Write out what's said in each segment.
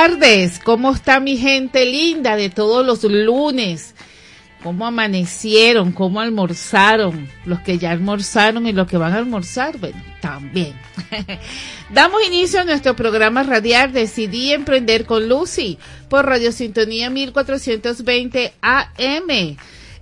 tardes. ¿Cómo está mi gente linda de todos los lunes? ¿Cómo amanecieron? ¿Cómo almorzaron? Los que ya almorzaron y los que van a almorzar, bueno, también. Damos inicio a nuestro programa radial Decidí Emprender con Lucy por Radio Sintonía 1420 AM.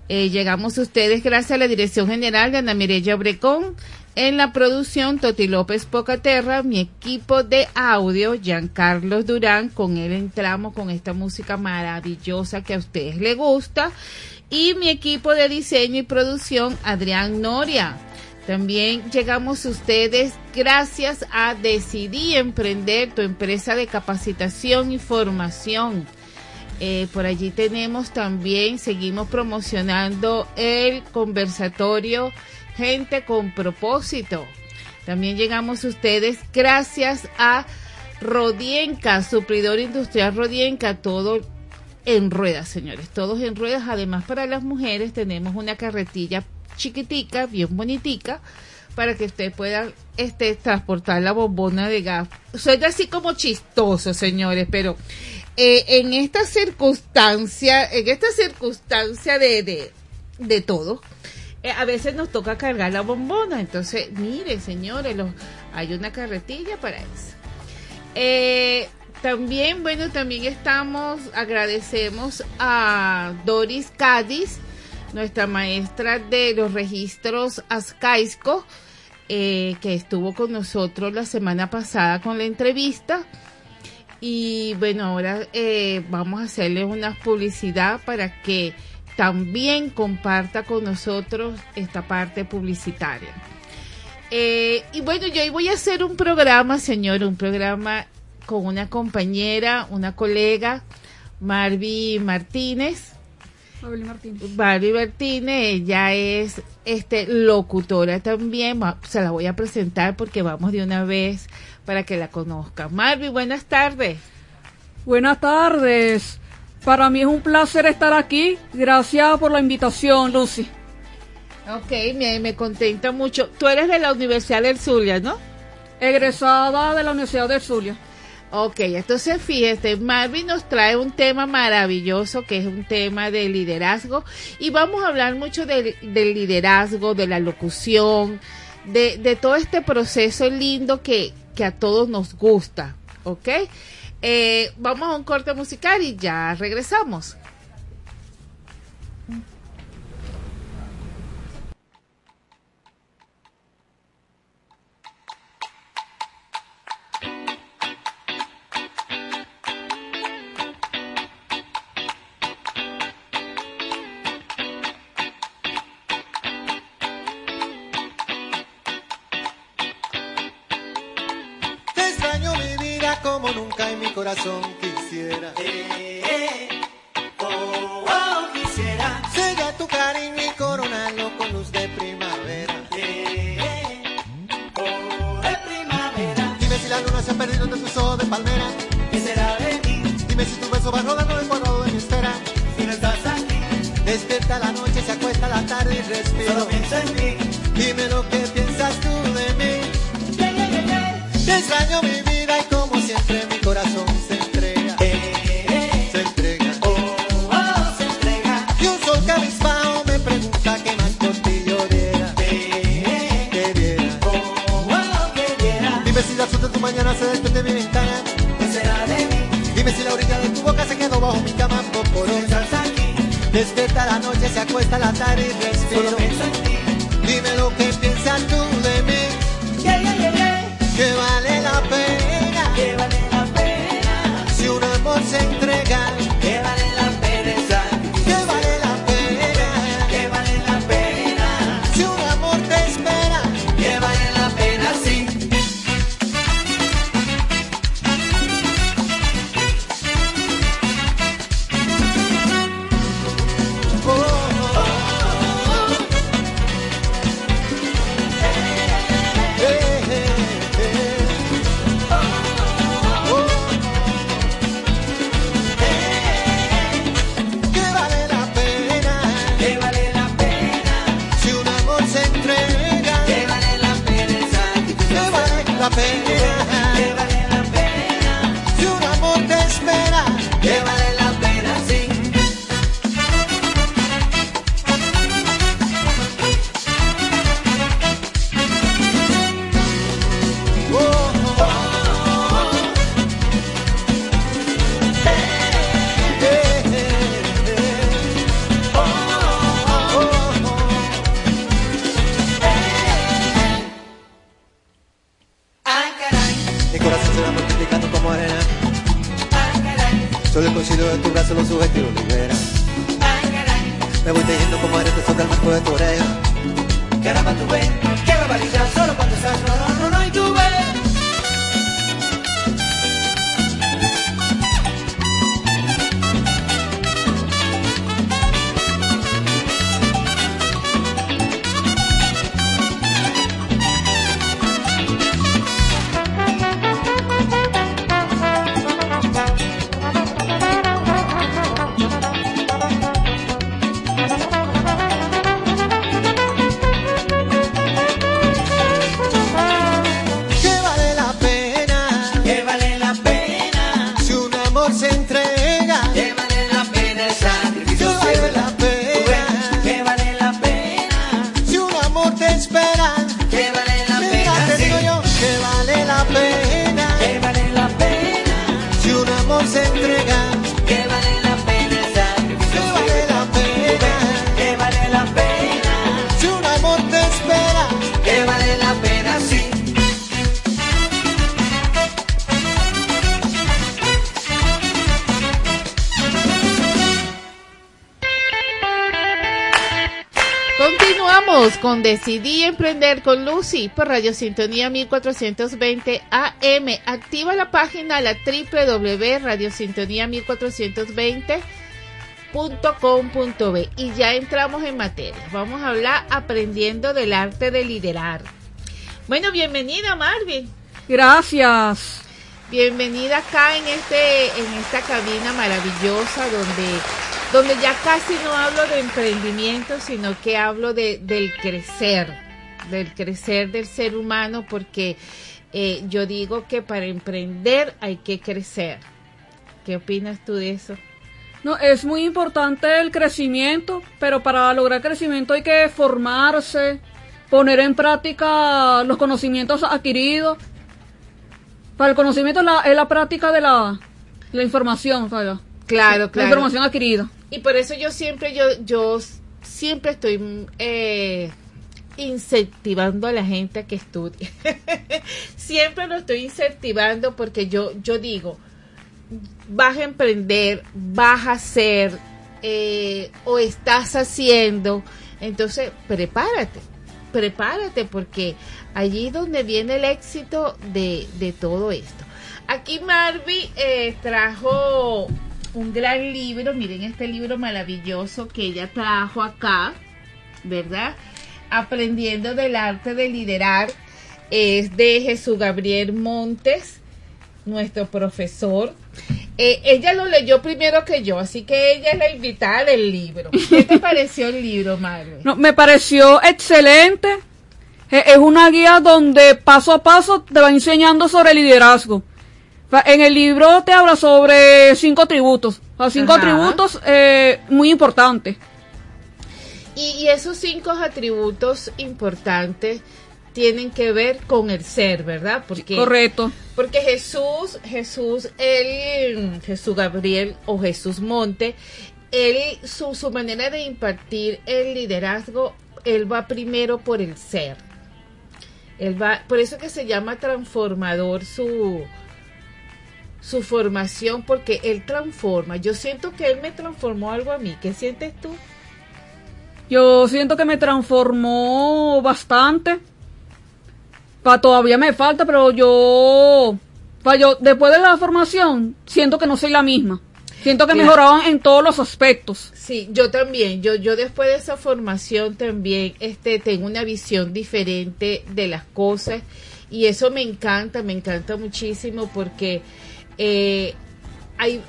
Eh, llegamos a ustedes gracias a la Dirección General de Ana Mireya Obrecón, en la producción, Toti López Pocaterra, mi equipo de audio, Giancarlo Durán, con él entramos con esta música maravillosa que a ustedes les gusta, y mi equipo de diseño y producción, Adrián Noria. También llegamos a ustedes gracias a Decidí Emprender, tu empresa de capacitación y formación. Eh, por allí tenemos también, seguimos promocionando el conversatorio gente con propósito. También llegamos a ustedes gracias a Rodienca, supridor industrial Rodienca, todo en ruedas, señores, todos en ruedas. Además, para las mujeres tenemos una carretilla chiquitica, bien bonitica, para que usted pueda este, transportar la bombona de gas. Soy así como chistoso, señores, pero eh, en esta circunstancia, en esta circunstancia de, de, de todo, eh, a veces nos toca cargar la bombona. Entonces, mire, señores, hay una carretilla para eso. Eh, también, bueno, también estamos, agradecemos a Doris Cádiz, nuestra maestra de los registros Ascaisco, eh, que estuvo con nosotros la semana pasada con la entrevista. Y bueno, ahora vamos a hacerle una publicidad para que también comparta con nosotros esta parte publicitaria. Eh, y bueno, yo hoy voy a hacer un programa, señor, un programa con una compañera, una colega, Marvi Martínez. Marvi Martínez. Marvi Martínez, ella es este, locutora también, se la voy a presentar porque vamos de una vez para que la conozca. Marvi, buenas tardes. Buenas tardes. Para mí es un placer estar aquí. Gracias por la invitación, Lucy. Ok, me, me contenta mucho. Tú eres de la Universidad del Zulia, ¿no? Egresada de la Universidad del Zulia. Ok, entonces fíjate, Marvin nos trae un tema maravilloso que es un tema de liderazgo y vamos a hablar mucho del liderazgo, de la locución, de, de todo este proceso lindo que, que a todos nos gusta, ¿ok? Eh, vamos a un corte musical y ya regresamos. Noche, se acuesta la tarde y respiro. Solo piensa en mí. Dime lo que piensas tú de mí. Te extraño mi Despierta la noche, se acuesta la tarde y respiro. Decidí Emprender con Lucy por Radio Sintonía 1420 AM. Activa la página la www.radiosintonía 1420.com.b y ya entramos en materia. Vamos a hablar aprendiendo del arte de liderar. Bueno, bienvenida Marvin. Gracias. Bienvenida acá en este en esta cabina maravillosa donde donde ya casi no hablo de emprendimiento, sino que hablo de del crecer, del crecer del ser humano porque eh, yo digo que para emprender hay que crecer. ¿Qué opinas tú de eso? No, es muy importante el crecimiento, pero para lograr crecimiento hay que formarse, poner en práctica los conocimientos adquiridos. Para el conocimiento es la, es la práctica de la, la información, ¿sabes? Claro, La claro. información adquirida. Y por eso yo siempre, yo, yo siempre estoy eh, incentivando a la gente a que estudie. siempre lo estoy incentivando porque yo, yo digo, vas a emprender, vas a hacer eh, o estás haciendo, entonces prepárate, prepárate porque allí donde viene el éxito de, de todo esto. Aquí Marvi eh, trajo un gran libro, miren este libro maravilloso que ella trajo acá, ¿verdad? Aprendiendo del arte de liderar, es de Jesús Gabriel Montes, nuestro profesor. Eh, ella lo leyó primero que yo, así que ella es la invitada del libro. ¿Qué te pareció el libro, Marve? No, me pareció excelente. E- Es una guía donde paso a paso te va enseñando sobre liderazgo. En el libro te habla sobre cinco atributos. O cinco Ajá. atributos eh, muy importantes. Y, y esos cinco atributos importantes tienen que ver con el ser, ¿verdad? Porque Correcto. Porque Jesús, Jesús, él, Jesús Gabriel o Jesús Monte, él, su, su manera de impartir el liderazgo, él va primero por el ser. Él va, por eso que se llama transformador su, su formación, porque él transforma. Yo siento que él me transformó algo a mí. ¿Qué sientes tú? Yo siento que me transformó bastante. Pa, todavía me falta, pero yo, pa, yo después de la formación siento que no soy la misma. Siento que Mira. mejoraban en todos los aspectos. Sí, yo también. Yo, yo después de esa formación también, este, tengo una visión diferente de las cosas y eso me encanta, me encanta muchísimo porque eh, hay,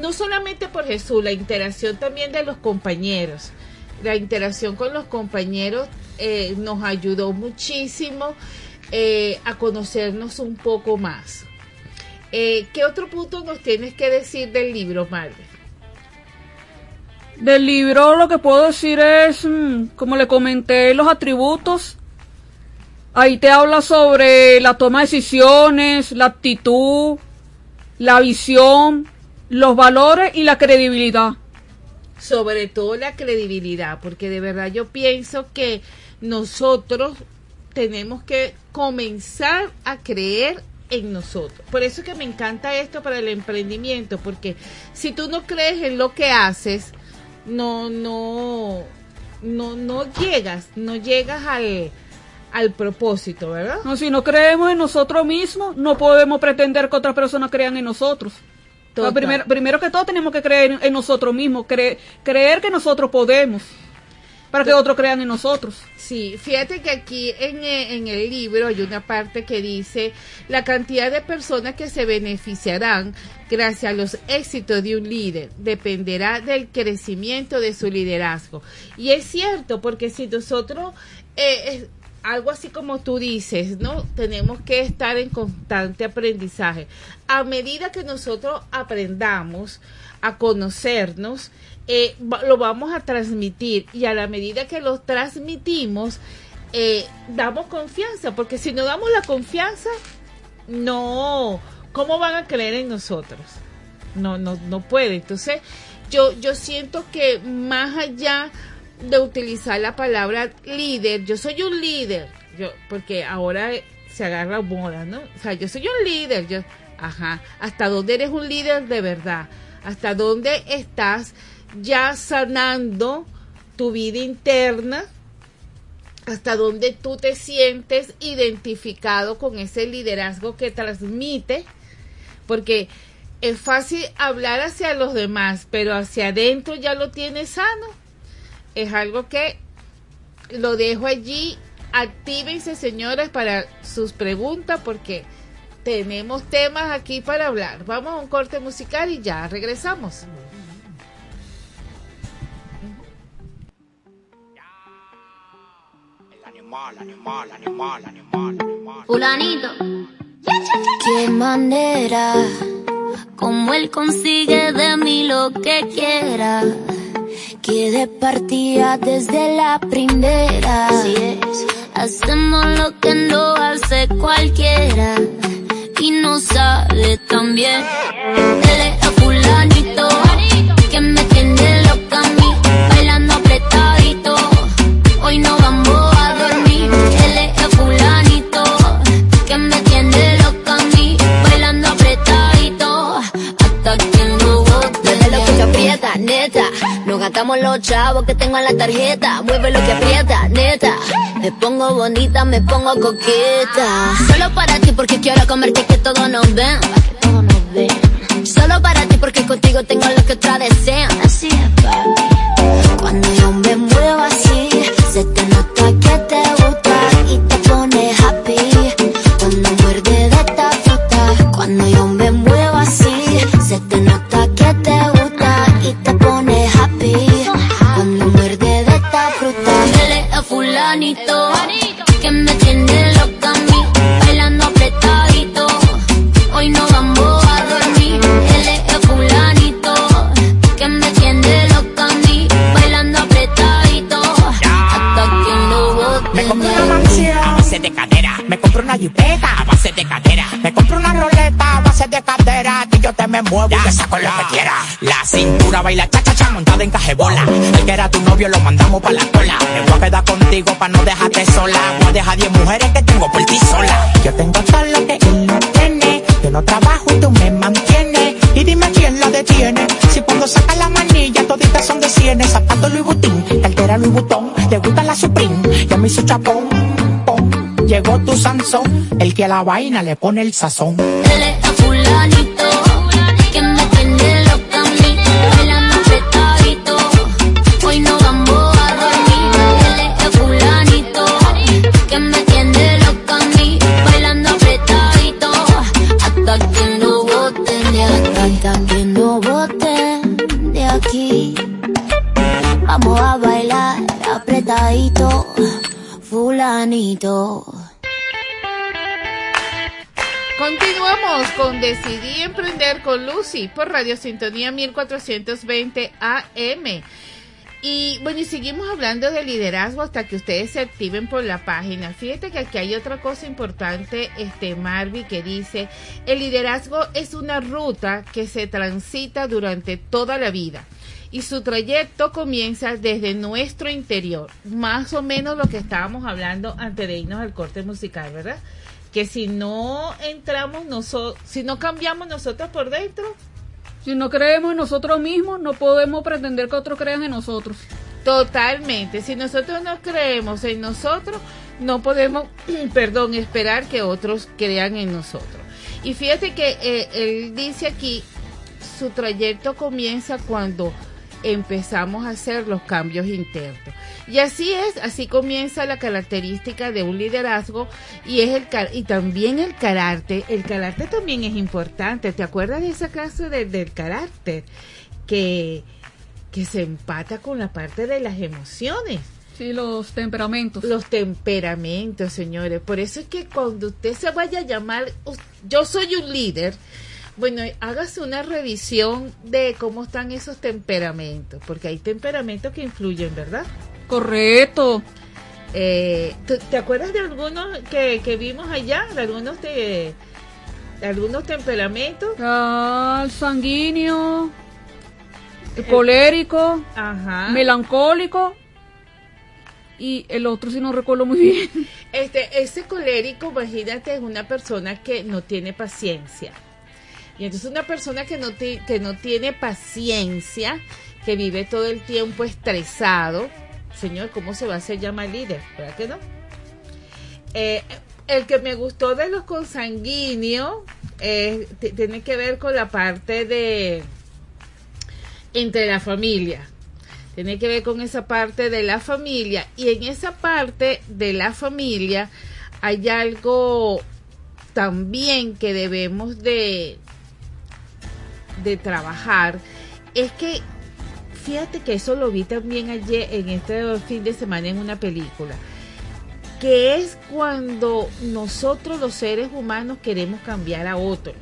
no solamente por Jesús, la interacción también de los compañeros. La interacción con los compañeros eh, nos ayudó muchísimo eh, a conocernos un poco más. Eh, ¿Qué otro punto nos tienes que decir del libro, Marvel? Del libro lo que puedo decir es, mm, como le comenté, los atributos. Ahí te habla sobre la toma de decisiones, la actitud, la visión, los valores y la credibilidad. sobre todo la credibilidad, porque de verdad yo pienso que nosotros tenemos que comenzar a creer en nosotros. Por eso es que me encanta esto para el emprendimiento, porque si tú no crees en lo que haces, no, no, no, no llegas, no llegas al, al propósito, ¿verdad? No, si no creemos en nosotros mismos, no podemos pretender que otras personas crean en nosotros. Primero, primero que todo tenemos que creer en, nosotros mismos, cre- creer que nosotros podemos, para que otros crean en nosotros. Sí, fíjate que aquí en, eh, en el libro hay una parte que dice la cantidad de personas que se beneficiarán gracias a los éxitos de un líder dependerá del crecimiento de su liderazgo. Y es cierto, porque si nosotros, eh, algo así como tú dices, ¿no? Tenemos que estar en constante aprendizaje. A medida que nosotros aprendamos a conocernos, eh, lo vamos a transmitir y a la medida que lo transmitimos, eh, damos confianza, porque si no damos la confianza, no, ¿cómo van a creer en nosotros? No, no, no puede. Entonces, yo, yo siento que más allá de utilizar la palabra líder, yo soy un líder, yo, porque ahora se agarra moda, ¿no? O sea, yo soy un líder, yo, ajá, ¿hasta dónde eres un líder de verdad? ¿Hasta dónde estás ya sanando tu vida interna? hasta dónde tú te sientes identificado con ese liderazgo que transmite, porque es fácil hablar hacia los demás, pero hacia adentro ya lo tienes sano. Es algo que lo dejo allí. Actívense, señores, para sus preguntas, porque tenemos temas aquí para hablar. Vamos a un corte musical y ya regresamos. Animal, animal, animal, animal, animal. Fulanito. Qué manera, como él consigue de mí lo que quiera. Que de partida desde la primera. Hacemos lo que no hace cualquiera. Y no sabe tan bien. El fulanito. Que me tiene loca a mí. Bailando apretadito. Hoy no vamos a dormir. Es el fulanito. Que me tiene loca a mí. Bailando apretadito. Hasta que no bote. Mueve lo que te aprieta, neta. Nos gastamos los chavos que tengo en la tarjeta. Mueve lo que aprieta, neta. Me pongo bonita, me pongo coqueta. Solo para ti porque quiero comerte que todos nos ven. Solo para ti porque contigo tengo lo que otra desean. Así es. Cuando yo me que me tiene loca a mí, bailando apretadito. Hoy no vamos a dormir. Él es el fulanito que me tiene loca a mí, bailando apretadito. Hasta que no bote Me compré una mansión a base de cadera. Me compré una jipeta a base de cadera. Me compré una roleta a base de cadera. Te me muevo y te saco lo que quiera. La cintura baila cha cha cha montada en cajebola. El que era tu novio lo mandamos pa' la cola. Me voy a quedar contigo pa' no dejarte sola. Voy a dejar 10 mujeres que tengo por ti sola. Yo tengo todo lo que él no tiene. Yo no trabajo y tú me mantienes. Y dime quién lo detiene. Si cuando saca la manilla toditas son de cienes. Zapato Louis Vuitton, cartera Louis Vuitton. Le gusta la Supreme, ya me hizo chapón. pon. Llegó tu Sansón, el que a la vaina le pone el sazón. Él es fulanito Continuamos con Decidí Emprender con Lucy por Radio Sintonía 1420 AM. Y bueno, y seguimos hablando de liderazgo hasta que ustedes se activen por la página. Fíjate que aquí hay otra cosa importante, este Marvi, que dice, el liderazgo es una ruta que se transita durante toda la vida y su trayecto comienza desde nuestro interior. Más o menos lo que estábamos hablando antes de irnos al corte musical, ¿verdad? que si no entramos nosotros, si no cambiamos nosotros por dentro, Si no creemos en nosotros mismos, no podemos pretender que otros crean en nosotros. totalmente, si nosotros no creemos en nosotros, no podemos, perdón, esperar que otros crean en nosotros. Y fíjate que eh, él dice aquí, su trayecto comienza cuando empezamos a hacer los cambios internos. Y así es, así comienza la característica de un liderazgo y es el y también el carácter. El carácter también es importante. ¿Te acuerdas de esa clase de- del carácter que que se empata con la parte de las emociones? Sí, los temperamentos. Los temperamentos, señores. Por eso es que cuando usted se vaya a llamar, yo soy un líder, bueno, hágase una revisión de cómo están esos temperamentos, porque hay temperamentos que influyen, ¿verdad? Correcto. Eh, ¿tú- ¿Te acuerdas de algunos que, que vimos allá? De algunos de, de algunos temperamentos. Ah, el sanguíneo, el colérico, Ajá. melancólico y el otro si no recuerdo muy bien. Este, ese colérico, imagínate, es una persona que no tiene paciencia. Y entonces una persona que no, que no tiene paciencia, que vive todo el tiempo estresado, señor, ¿cómo se va a hacer llamar líder? ¿Verdad que no? Eh, el que me gustó de los consanguíneos eh, tiene que ver con la parte de entre la familia. Tiene que ver con esa parte de la familia. Y en esa parte de la familia hay algo también que debemos de, de trabajar. Es que, fíjate que eso lo vi también ayer, en este fin de semana, en una película. Que es cuando nosotros los seres humanos queremos cambiar a otros.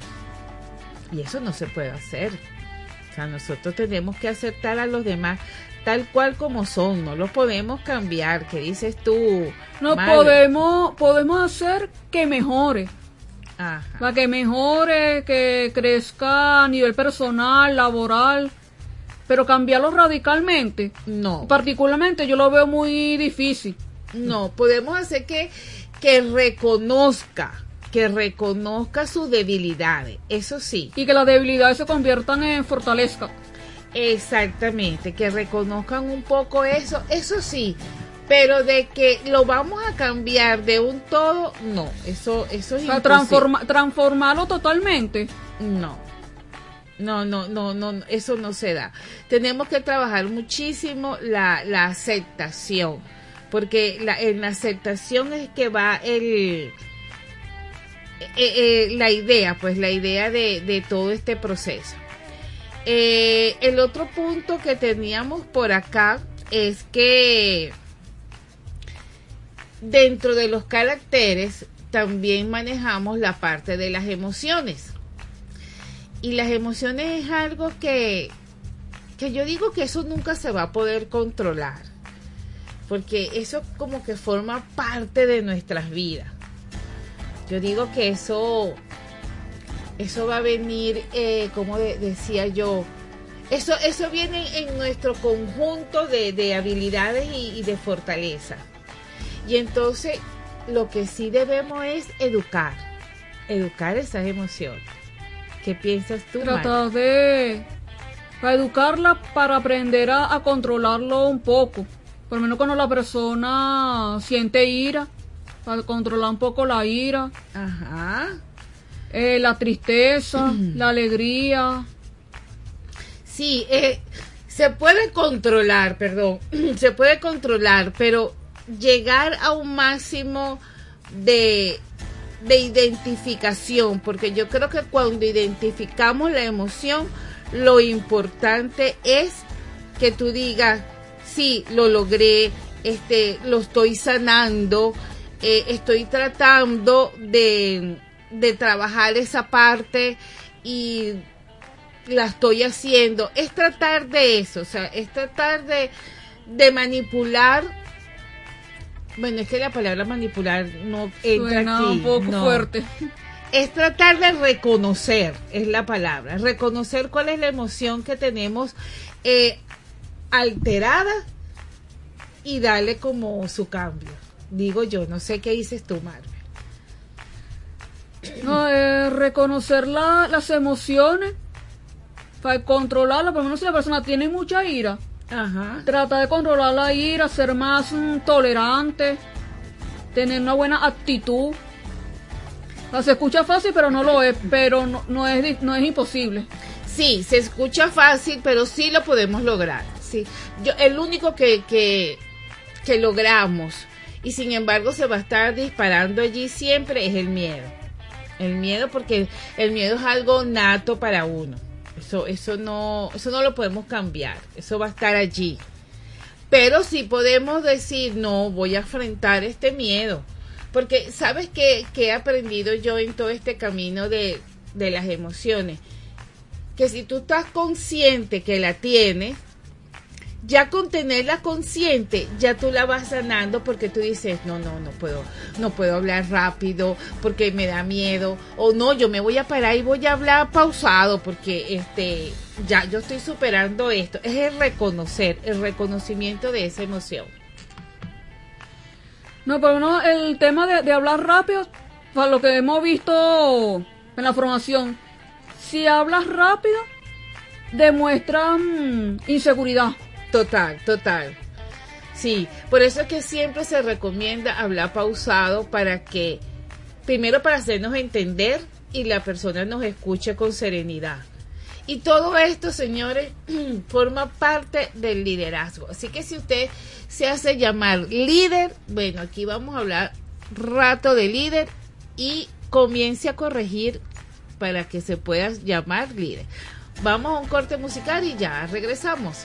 Y eso no se puede hacer. O sea, nosotros tenemos que aceptar a los demás tal cual como son, no los podemos cambiar. ¿Qué dices tú? No podemos, podemos hacer que mejore. Ajá. Para que mejore, que crezca a nivel personal, laboral. Pero cambiarlo radicalmente, No, particularmente yo lo veo muy difícil. no, podemos hacer que, que reconozca, que reconozca sus debilidades, eso sí, Y que las debilidades se conviertan en fortaleza. exactamente, que reconozcan un poco eso, eso sí, pero de que lo vamos a cambiar de un todo, no, eso, eso es O sea, imposible. transforma- transformarlo totalmente. No. No, no, no, no, eso no se da. Tenemos que trabajar muchísimo la, la aceptación, porque la, en la aceptación es que va el, eh, eh, la idea, pues la idea de, de todo este proceso. Eh, el otro punto que teníamos por acá es que dentro de los caracteres también manejamos la parte de las emociones. Y las emociones es algo que, que yo digo que eso nunca se va a poder controlar. Porque eso como que forma parte de nuestras vidas. Yo digo que eso, eso va a venir, eh, como de- decía yo, eso, eso viene en nuestro conjunto de, de habilidades y, y de fortaleza. Y entonces lo que sí debemos es educar, educar esas emociones. ¿Qué piensas tú? Tratar de para educarla para aprender a, a controlarlo un poco. Por lo menos cuando la persona siente ira, para controlar un poco la ira, Ajá. eh, la tristeza, la alegría. Sí, eh, se puede controlar, perdón, se puede controlar, pero llegar a un máximo de, de identificación, porque yo creo que cuando identificamos la emoción, lo importante es que tú digas, sí, lo logré, este, lo estoy sanando, eh, estoy tratando de, de trabajar esa parte y la estoy haciendo. Es tratar de eso, o sea, es tratar de, de manipular. Bueno, es que la palabra manipular no entra Suena aquí. un poco no. fuerte. Es tratar de reconocer, es la palabra, reconocer cuál es la emoción que tenemos eh, alterada y darle como su cambio. Digo yo, no sé qué dices tú, Marvel. No, eh, reconocer la- las emociones, para controlarlas, por lo menos si la persona tiene mucha ira, Ajá. trata de controlar la ira, ser más mm, tolerante, tener una buena actitud. O sea, se escucha fácil, pero no lo es, pero no, no es, no es imposible. Sí, se escucha fácil, pero sí lo podemos lograr. Sí. Yo, el único que, que, que logramos y sin embargo se va a estar disparando allí siempre es el miedo. El miedo porque el miedo es algo nato para uno. Eso, eso no, eso no lo podemos cambiar. Eso va a estar allí. Pero sí podemos decir, no, voy a enfrentar este miedo. Porque, ¿sabes qué, qué he aprendido yo en todo este camino de, de las emociones? Que si tú estás consciente que la tienes, ya con tenerla consciente, ya tú la vas sanando porque tú dices, no, no, no puedo, no puedo hablar rápido porque me da miedo, o no, yo me voy a parar y voy a hablar pausado porque este, ya yo estoy superando esto. Es el reconocer, el reconocimiento de esa emoción. No, pero no, el tema de, hablar rápido, para lo que hemos visto en la formación, si hablas rápido, demuestra mm, inseguridad. Total, total. Sí, por eso es que siempre se recomienda hablar pausado para que, primero para hacernos entender y la persona nos escuche con serenidad. Y todo esto, señores, forma parte del liderazgo. Así que si usted se hace llamar líder, bueno, aquí vamos a hablar rato de líder y comience a corregir para que se pueda llamar líder. Vamos a un corte musical y ya regresamos.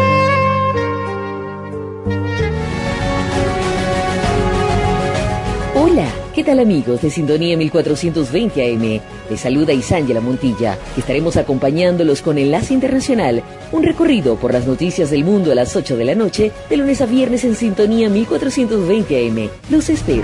Amigos de Sintonía 1420 AM? Les saluda Isángela Montilla, estaremos acompañándolos con Enlace Internacional, un recorrido por las noticias del mundo a las 8 de la noche, de lunes a viernes en Sintonía 1420 AM. Los espero.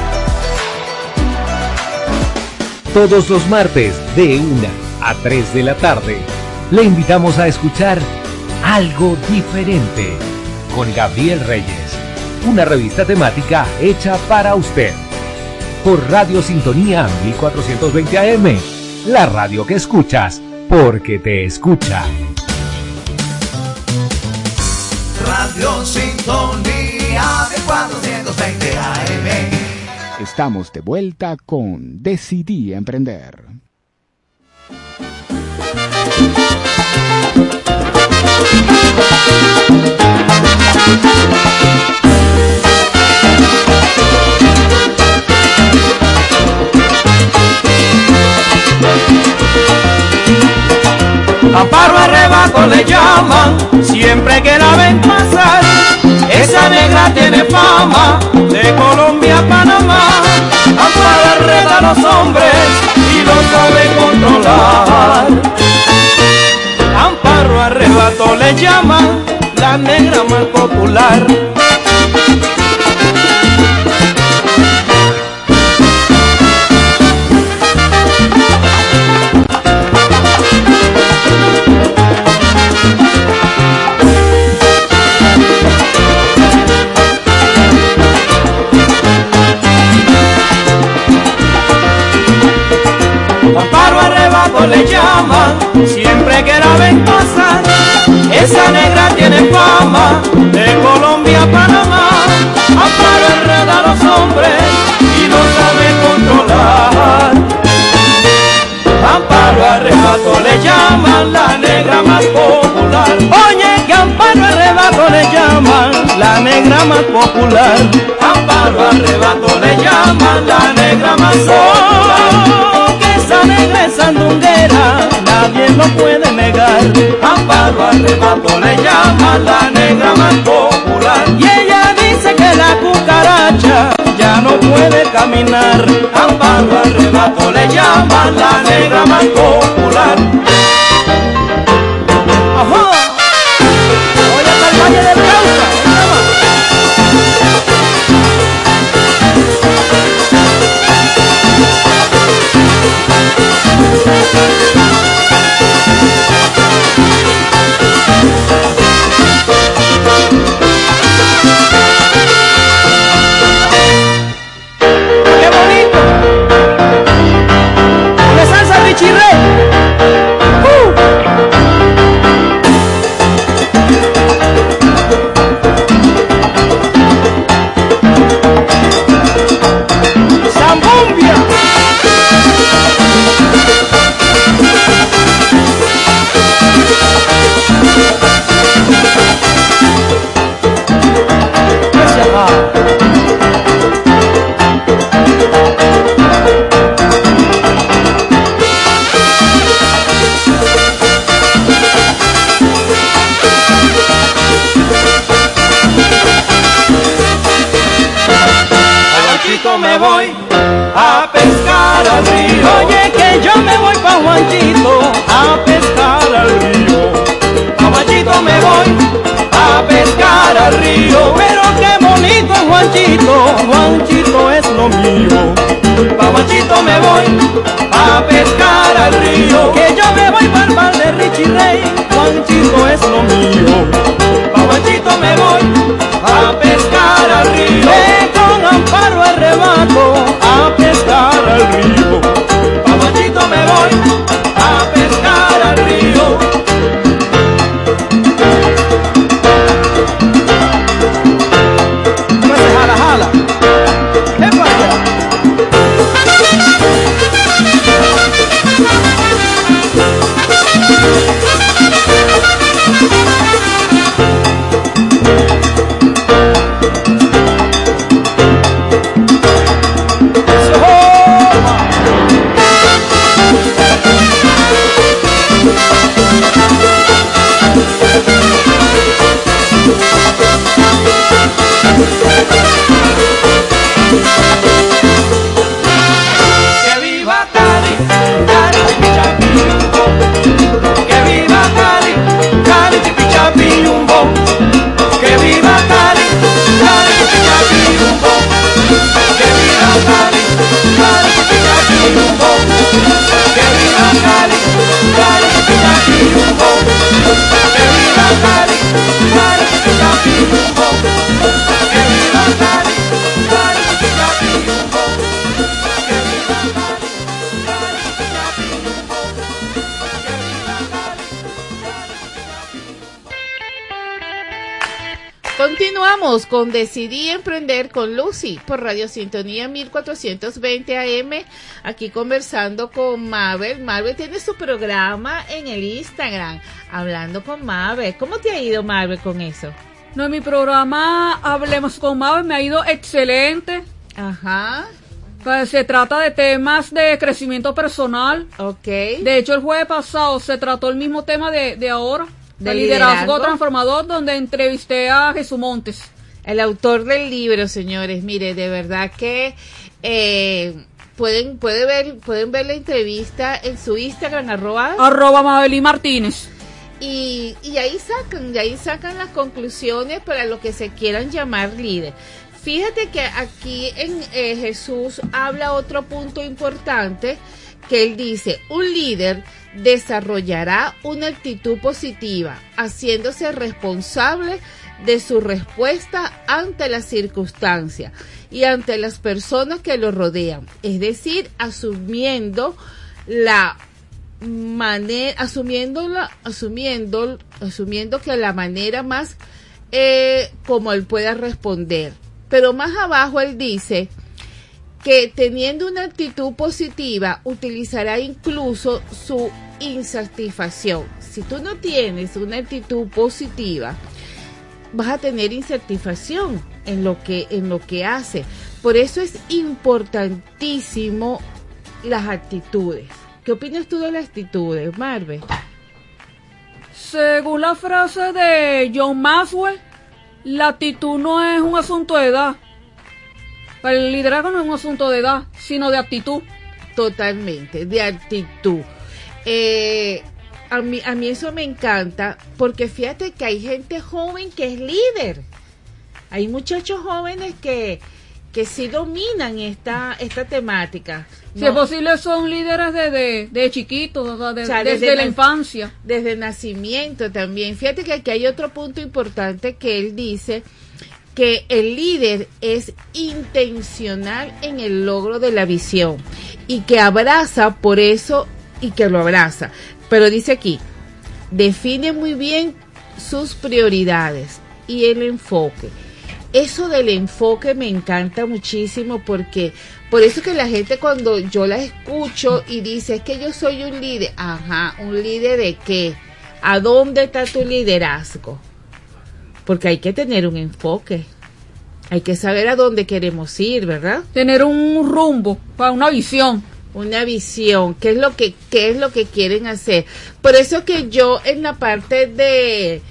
Todos los martes de 1 a 3 de la tarde le invitamos a escuchar Algo Diferente con Gabriel Reyes, una revista temática hecha para usted. Por Radio Sintonía 1420 AM, la radio que escuchas porque te escucha. Radio Sintonía de 420 AM. Estamos de vuelta con Decidí Emprender. Amparo arrebato le llaman, siempre que la ven pasar. Esa negra tiene fama de Colombia Panamá. Amparo arreda a los hombres y los sabe controlar. Amparo arrebato le llaman la negra más popular. Le llaman, siempre que la ven pasar. Esa negra tiene fama de Colombia a Panamá. Amparo enreda a los hombres y no sabe controlar. Amparo arrebato le llaman la negra más popular. Oye, que Amparo arrebato le llaman la negra más popular. Amparo arrebato le llaman la negra más popular. Esa negra es sandunguera, nadie lo puede negar. Amparo arrebato le llaman la negra más popular. Y ella dice que la cucaracha ya no puede caminar. Amparo arrebato le llaman la negra más popular. Ajá. con Decidí Emprender con Lucy por Radio Sintonía 1420 AM. Aquí conversando con Mabel. Mabel tiene su programa en el Instagram, hablando con Mabel. ¿Cómo te ha ido, Mabel, con eso? No, en mi programa Hablemos con Mabel me ha ido excelente. Ajá. Pues se trata de temas de crecimiento personal. Ok. De hecho, el jueves pasado se trató el mismo tema de, de ahora. ¿De De liderazgo, liderazgo? transformador, donde entrevisté a Jesús Montes. El autor del libro, señores, mire, de verdad que eh, pueden, puede ver, pueden ver la entrevista en su Instagram, arroba, Arroba Mabel Martínez. y, y ahí sacan, de ahí sacan las conclusiones para lo que se quieran llamar líder. Fíjate que aquí en eh, Jesús habla otro punto importante que él dice, un líder desarrollará una actitud positiva, haciéndose responsable de su respuesta ante las circunstancias y ante las personas que lo rodean, es decir, asumiendo la manera, asumiendo asumiendo, asumiendo que la manera más eh, como él pueda responder. Pero más abajo él dice que teniendo una actitud positiva utilizará incluso su insatisfacción. Si tú no tienes una actitud positiva, vas a tener insatisfacción en lo que en lo que hace. Por eso es importantísimo las actitudes. ¿Qué opinas tú de las actitudes, Marve? Según la frase de John Maxwell, la actitud no es un asunto de edad. El liderazgo no es un asunto de edad, sino de actitud. Totalmente, de actitud. Eh, a, mí, a mí eso me encanta porque fíjate que hay gente joven que es líder. Hay muchachos jóvenes que, que sí dominan esta, esta temática. Si ¿no? es posible, son líderes desde de chiquitos, de- O sea, desde, la infancia. Desde nacimiento también. Fíjate que aquí hay otro punto importante que él dice que el líder es intencional en el logro de la visión y que abraza por eso y que lo abraza. Pero dice aquí, define muy bien sus prioridades y el enfoque. Eso del enfoque me encanta muchísimo porque por eso que la gente cuando yo la escucho y dice es que yo soy un líder, ajá, un líder de qué? ¿A dónde está tu liderazgo? Porque hay que tener un enfoque. Hay que saber a dónde queremos ir, ¿verdad? Tener un rumbo, una visión. Una visión, qué es lo que qué es lo que quieren hacer. Por eso que yo en la parte de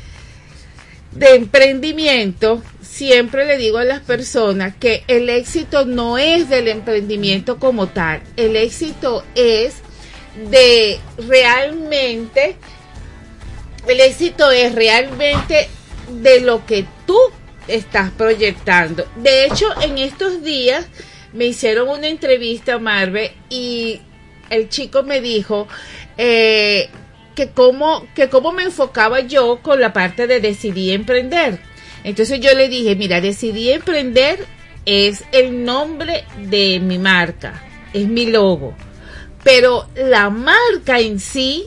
de emprendimiento siempre le digo a las personas que el éxito no es del emprendimiento como tal, el éxito es de realmente el éxito es realmente de lo que tú estás proyectando. De hecho, en estos días me hicieron una entrevista, Marve, y el chico me dijo eh, que cómo, que cómo me enfocaba yo con la parte de decidí emprender. Entonces yo le dije, mira, decidí emprender es el nombre de mi marca, es mi logo. Pero la marca en sí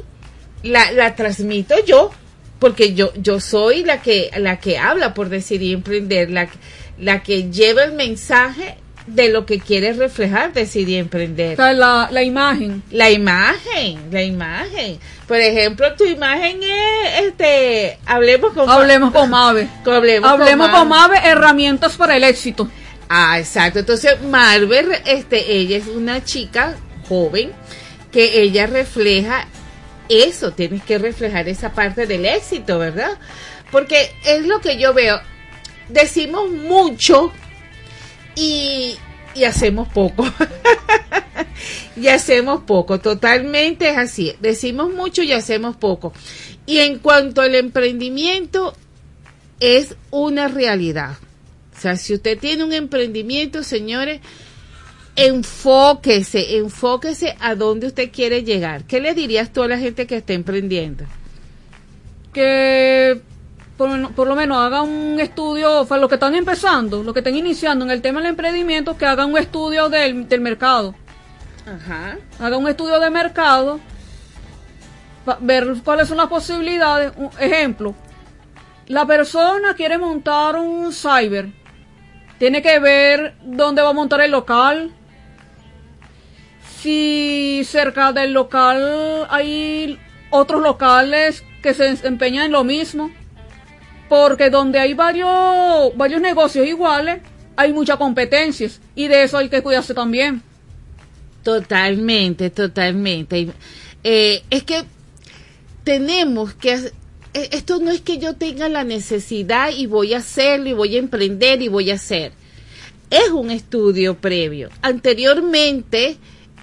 la, la transmito yo, porque yo, yo soy la que, la que habla por decidir emprender, la, la que lleva el mensaje de lo que quiere reflejar decidir emprender. O sea, la, la imagen. La imagen, la imagen. Por ejemplo, tu imagen es, este, hablemos con Hablemos con Mave. Hablemos, Hablemos con Mave, herramientas para el éxito. Ah, exacto. Entonces, Marvel, este, ella es una chica joven que ella refleja eso, tienes que reflejar esa parte del éxito, ¿verdad? Porque es lo que yo veo. Decimos mucho y, hacemos poco. y hacemos poco, totalmente es así. Decimos mucho y hacemos poco. Y en cuanto al emprendimiento, es una realidad. O sea, si usted tiene un emprendimiento, señores, enfóquese, enfóquese a dónde usted quiere llegar. ¿Qué le dirías tú a la gente que está emprendiendo? Que por, por lo menos hagan un estudio, sea, los que están empezando, los que están iniciando en el tema del emprendimiento, que hagan un estudio del, del mercado. Ajá. Hagan un estudio de mercado, ver cuáles son las posibilidades. Un ejemplo, la persona quiere montar un cyber, tiene que ver dónde va a montar el local, si cerca del local hay otros locales que se desempeñan en lo mismo, porque donde hay varios, varios negocios iguales, hay muchas competencias y de eso hay que cuidarse también. Totalmente, totalmente. Eh, es que tenemos que, e- esto no es que yo tenga la necesidad y voy a hacerlo y voy a emprender y voy a hacer. Es un estudio previo. Anteriormente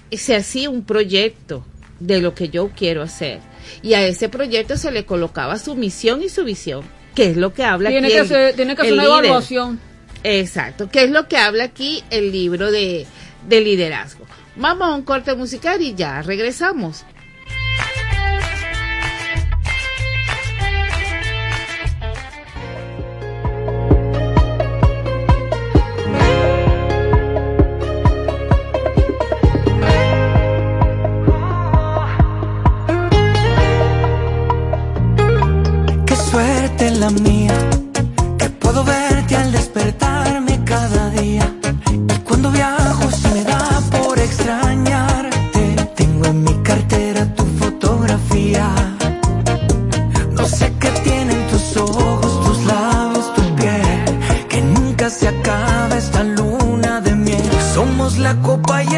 eh, se hacía un proyecto de lo que yo quiero hacer y a ese proyecto se le colocaba su misión y su visión, que es lo que habla Tiene aquí que el- tiene que hacer una líder. evaluación. Exacto, que es lo que habla aquí el libro de, de liderazgo. Vamos a un corte musical y ya regresamos. Suerte la mía, que puedo verte al despertarme cada día. Y cuando viajo se me da por extrañarte. Tengo en mi cartera tu fotografía. No sé qué tienen tus ojos, tus labios, tu piel. Que nunca se acaba esta luna de miel. Somos la copa y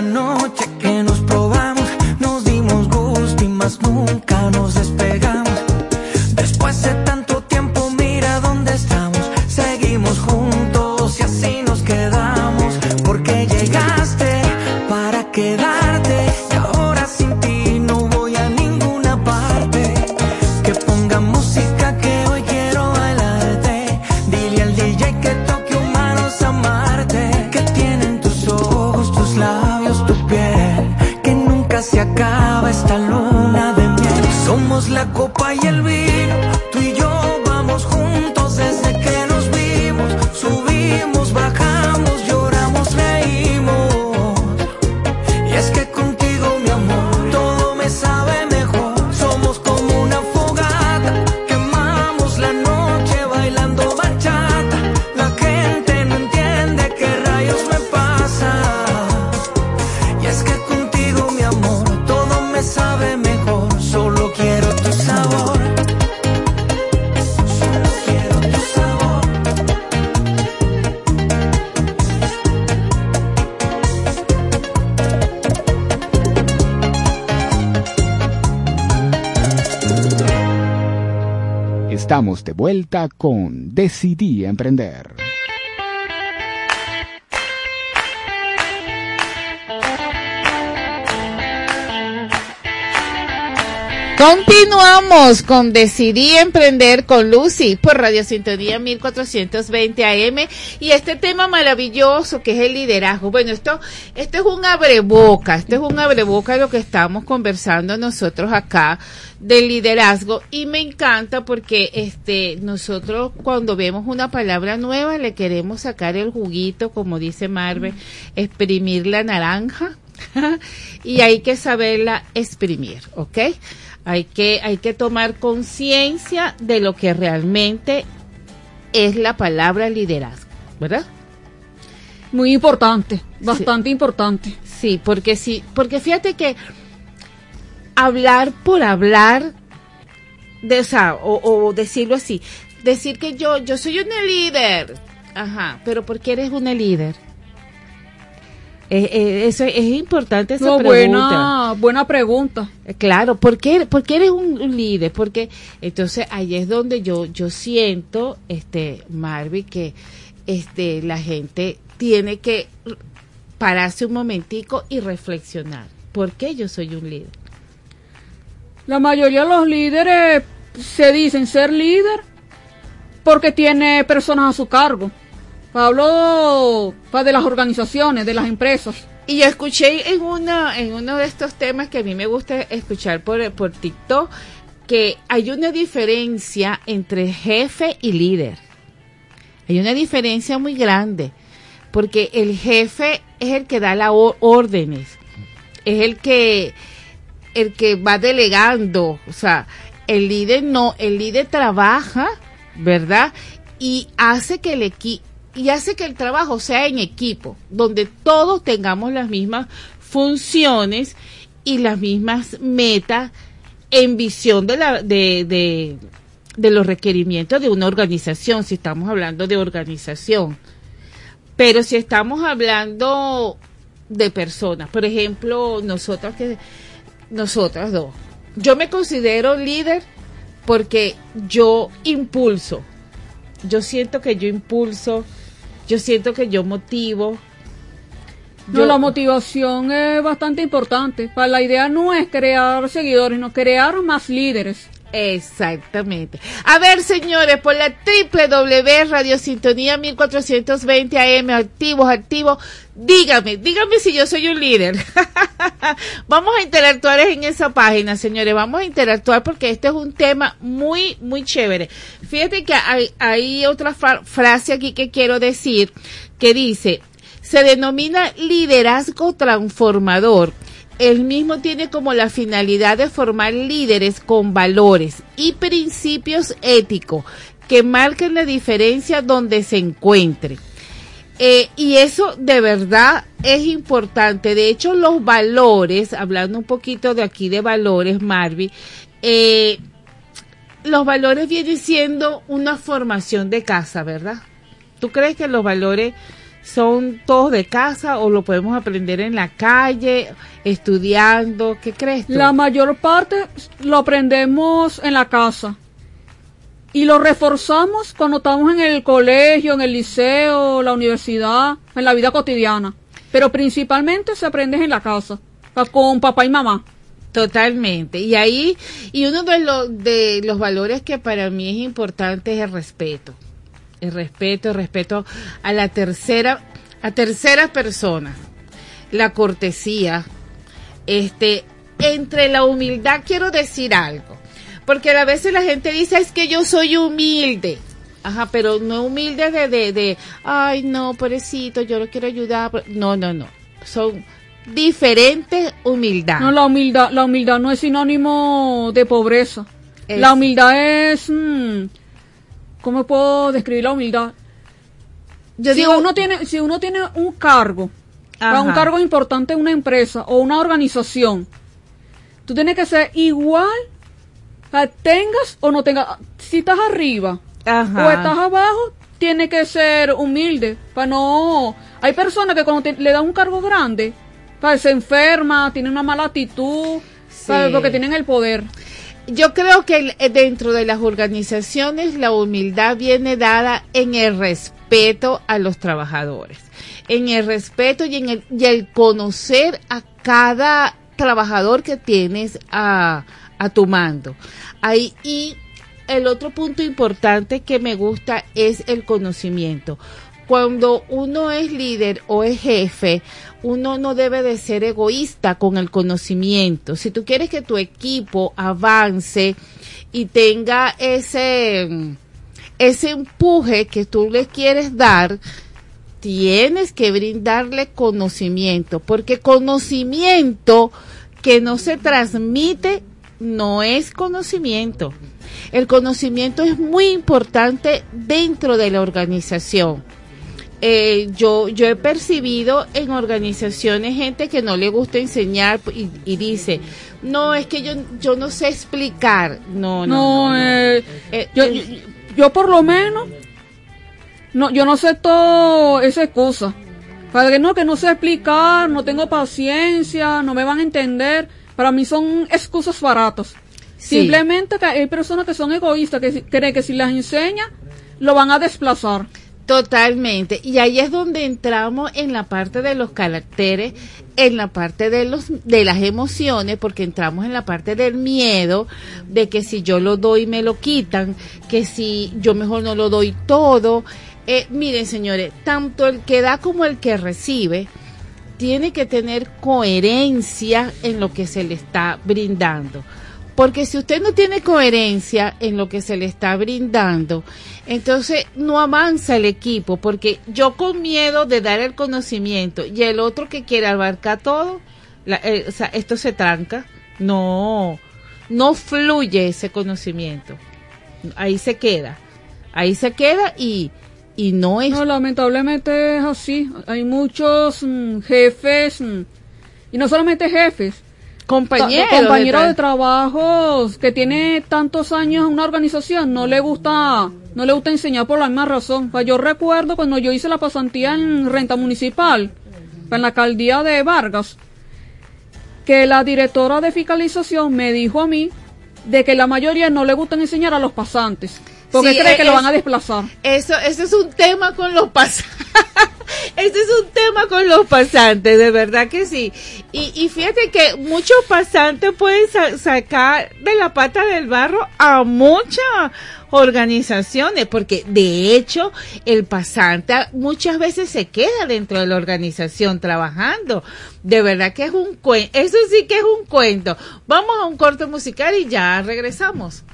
Desde esa vuelta con Decidí Emprender. Continuamos con Decidí Emprender con Lucy por Radio Sintonía 1420 AM y este tema maravilloso que es el liderazgo. Bueno, esto, esto es un abreboca, esto es un abreboca de lo que estamos conversando nosotros acá del liderazgo y me encanta porque este nosotros cuando vemos una palabra nueva le queremos sacar el juguito, como dice Marvel, exprimir la naranja y hay que saberla exprimir, ¿ok? Hay que, hay que tomar conciencia de lo que realmente es la palabra liderazgo, ¿verdad? Muy importante, bastante importante. Sí, porque sí, porque fíjate que hablar por hablar, de, o, sea, o, o decirlo así, decir que yo, yo soy una líder, ajá, pero ¿por qué eres una líder? Eh, eh, eso es importante esa No, pregunta. buena, buena pregunta. Eh, Claro, ¿por qué, por qué eres un, líder? Porque entonces ahí es donde yo, yo siento, este, Marvin, que este, la gente tiene que pararse un momentico y reflexionar. ¿Por qué yo soy un líder? La mayoría de los líderes se dicen ser líder porque tiene personas a su cargo. Hablo pa, de las organizaciones, de las empresas. Y yo escuché en en uno de estos temas que a mí me gusta escuchar por, por TikTok, que hay una diferencia entre jefe y líder. Hay una diferencia muy grande, porque el jefe es el que da las órdenes, es el que el que va delegando, o sea, el líder no, el líder trabaja, ¿verdad? Y hace que el equipo y hace que el trabajo sea en equipo, donde todos tengamos las mismas funciones y las mismas metas en visión de, la, de, de, de los requerimientos de una organización, si estamos hablando de organización. Pero si estamos hablando de personas, por ejemplo, nosotras que nosotras dos. Yo me considero líder porque yo impulso. Yo siento que yo impulso, yo siento que yo motivo. No, la motivación es bastante importante. Para la idea no es crear seguidores, no crear más líderes. Exactamente. A ver, señores, por la W Radio Sintonía 1420 AM, activos, activos, dígame, dígame si yo soy un líder. vamos a interactuar en esa página, señores, vamos a interactuar porque este es un tema muy, muy chévere. Fíjate que hay, hay otra frase aquí que quiero decir que dice, se denomina liderazgo transformador el mismo tiene como la finalidad de formar líderes con valores y principios éticos que marquen la diferencia donde se encuentre. Eh, y eso de verdad es importante. De hecho, los valores, hablando un poquito de aquí de valores, Marvi, eh, los valores vienen siendo una formación de casa, ¿verdad? ¿Tú crees que los valores son todos de casa o lo podemos aprender en la calle, estudiando? ¿Qué crees tú? La mayor parte lo aprendemos en la casa y lo reforzamos cuando estamos en el colegio, en el liceo, la universidad, en la vida cotidiana. Pero principalmente se aprende en la casa, con papá y mamá. Totalmente. Y ahí, y uno de los, de los valores que para mí es importante es el respeto el respeto, el respeto a la tercera, a terceras personas, la cortesía, este, entre la humildad quiero decir algo, porque a veces la gente dice es que yo soy humilde, ajá, pero no humilde de, de, de ay no, pobrecito, yo lo quiero ayudar, no, no, no, son diferentes humildad. No, la humildad, la humildad no es sinónimo de pobreza. La humildad es mm, ¿cómo puedo describir la humildad? Yo si uno tiene, si uno tiene un cargo, un cargo importante en una empresa o una organización, tú tienes que ser igual, tengas o no tengas, si estás arriba o estás abajo, tiene que ser humilde, para no, hay personas que cuando le dan un cargo grande, se enferma, tienen una mala actitud, porque tienen el poder yo creo que eh, dentro de las organizaciones la humildad viene dada en el respeto a los trabajadores, en el respeto y en el, conocer a cada trabajador que tienes a, a tu mando. Ahí, y el otro punto importante que me gusta es el conocimiento. Cuando uno es líder o es jefe, uno no debe de ser egoísta con el conocimiento. Si tú quieres que tu equipo avance y tenga ese, ese empuje que tú le quieres dar, tienes que brindarle conocimiento, porque conocimiento que no se transmite no es conocimiento. El conocimiento es muy importante dentro de la organización eh, yo, yo he percibido en organizaciones gente que no le gusta enseñar y, dice, no, es que yo, yo no sé explicar. No, no. Eh, eh, yo, yo, por lo menos, no, yo no sé todo esa excusa. Para que no, que no sé explicar, no tengo paciencia, no me van a entender. Para mí son excusas baratas. Simplemente que hay personas que son egoístas, que creen que si las enseña, lo van a desplazar. Totalmente. Y ahí es donde entramos en la parte de los caracteres, en la parte de los de las emociones, porque entramos en la parte del miedo, de que si yo lo doy me lo quitan, que si yo mejor no lo doy todo. Eh, miren, señores, tanto el que da como el que recibe tiene que tener coherencia en lo que se le está brindando Porque si usted no tiene coherencia en lo que se le está brindando, entonces no avanza el equipo, porque yo con miedo de dar el conocimiento y el otro que quiere abarcar todo, eh, o sea, esto se tranca, no, no fluye ese conocimiento, ahí se queda, ahí se queda y, y no es No, lamentablemente es así. Hay muchos mm, jefes, mm, y no solamente jefes, compañeros, ta- compañeros de de, tra- trabajos que tiene tantos años en una organización, no le gusta, no le gusta enseñar por la misma razón. Sea, yo recuerdo cuando yo hice la pasantía en renta municipal, en la alcaldía de Vargas, que la directora de fiscalización me dijo a mí de que la mayoría no le gustan enseñar a los pasantes, porque Sí, cree eh, que lo van a es- desplazar. Eso, eso es un tema con los pasantes. Ese es un tema con los pasantes, de verdad que sí. Y, y fíjate que muchos pasantes pueden sa- sacar de la pata del barro a muchas organizaciones, porque de hecho el pasante muchas veces se queda dentro de la organización trabajando. De verdad que es un cuento, eso sí que es un cuento. Vamos a un corte musical y ya regresamos.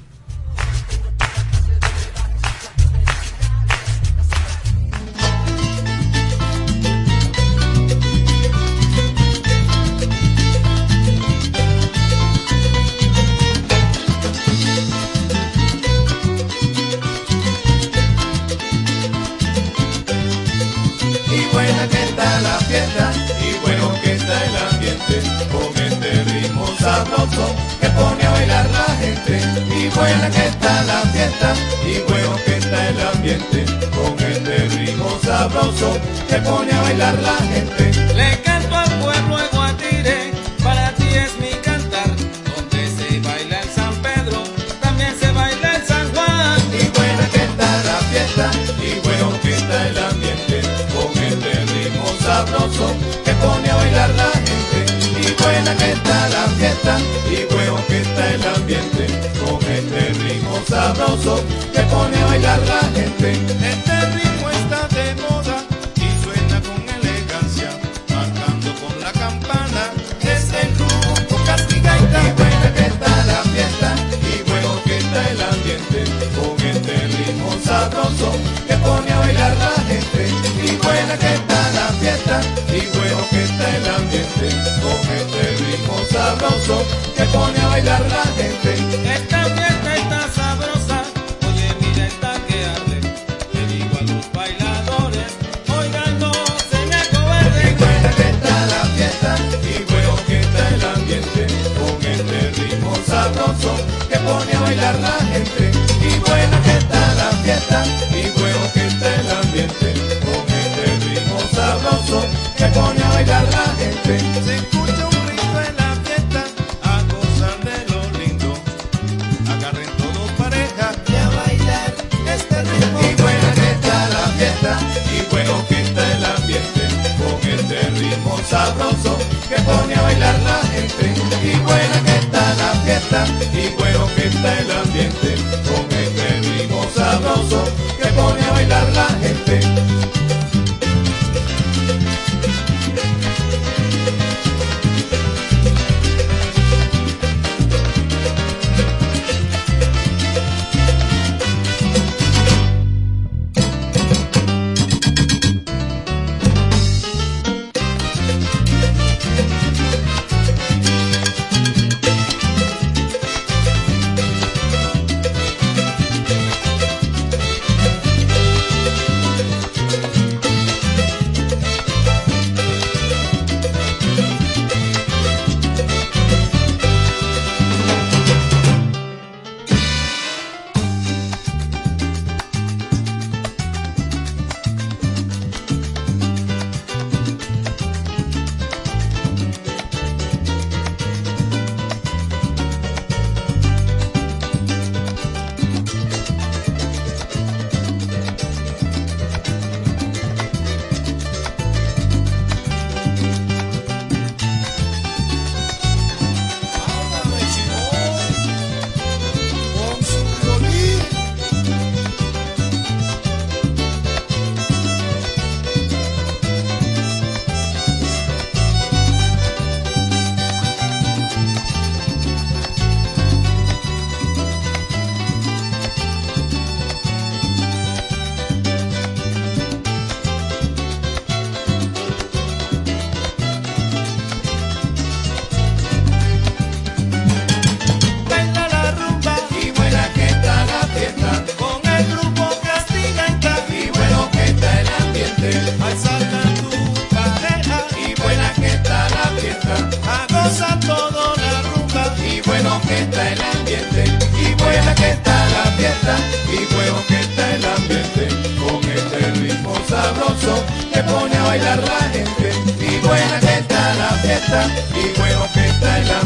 Que pone a bailar la gente. Le canto al pueblo de Guatire, para ti es mi cantar. Donde se baila el San Pedro, también se baila el San Juan. Y buena que está la fiesta, y bueno que está el ambiente, con este ritmo sabroso que pone a bailar la gente. Y buena que está la fiesta, y bueno que está el ambiente, con este ritmo sabroso que pone a bailar la gente. Bueno que está el ambiente, con este ritmo sabroso que pone a bailar la gente. Esta fiesta está sabrosa, oye mira esta que arde. Le digo a los bailadores, oigan no se me acobarden. Y buena que está la fiesta, y bueno que está el ambiente, con este ritmo sabroso que pone a bailar la gente. Y buena que está la fiesta, y bueno que está el ambiente, con este ritmo sabroso que pone a bailar la gente. Se escucha un ritmo en la fiesta, a gozar de lo lindo. Agarren todos pareja y a bailar este ritmo. Y buena que está la fiesta, y bueno que está el ambiente, con este ritmo sabroso que pone a bailar la gente. Y buena que está la fiesta, y bueno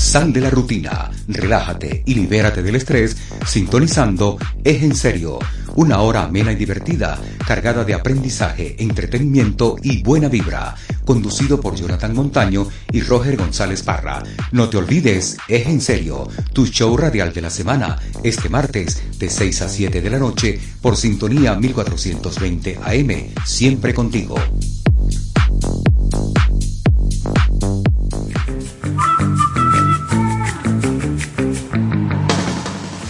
Sal de la rutina, relájate y libérate del estrés sintonizando Es en serio, una hora amena y divertida, cargada de aprendizaje, entretenimiento y buena vibra, conducido por Jonathan Montaño y Roger González Parra. No te olvides, Es en serio, tu show radial de la semana, este martes de 6 a 7 de la noche por sintonía 1420 AM, siempre contigo.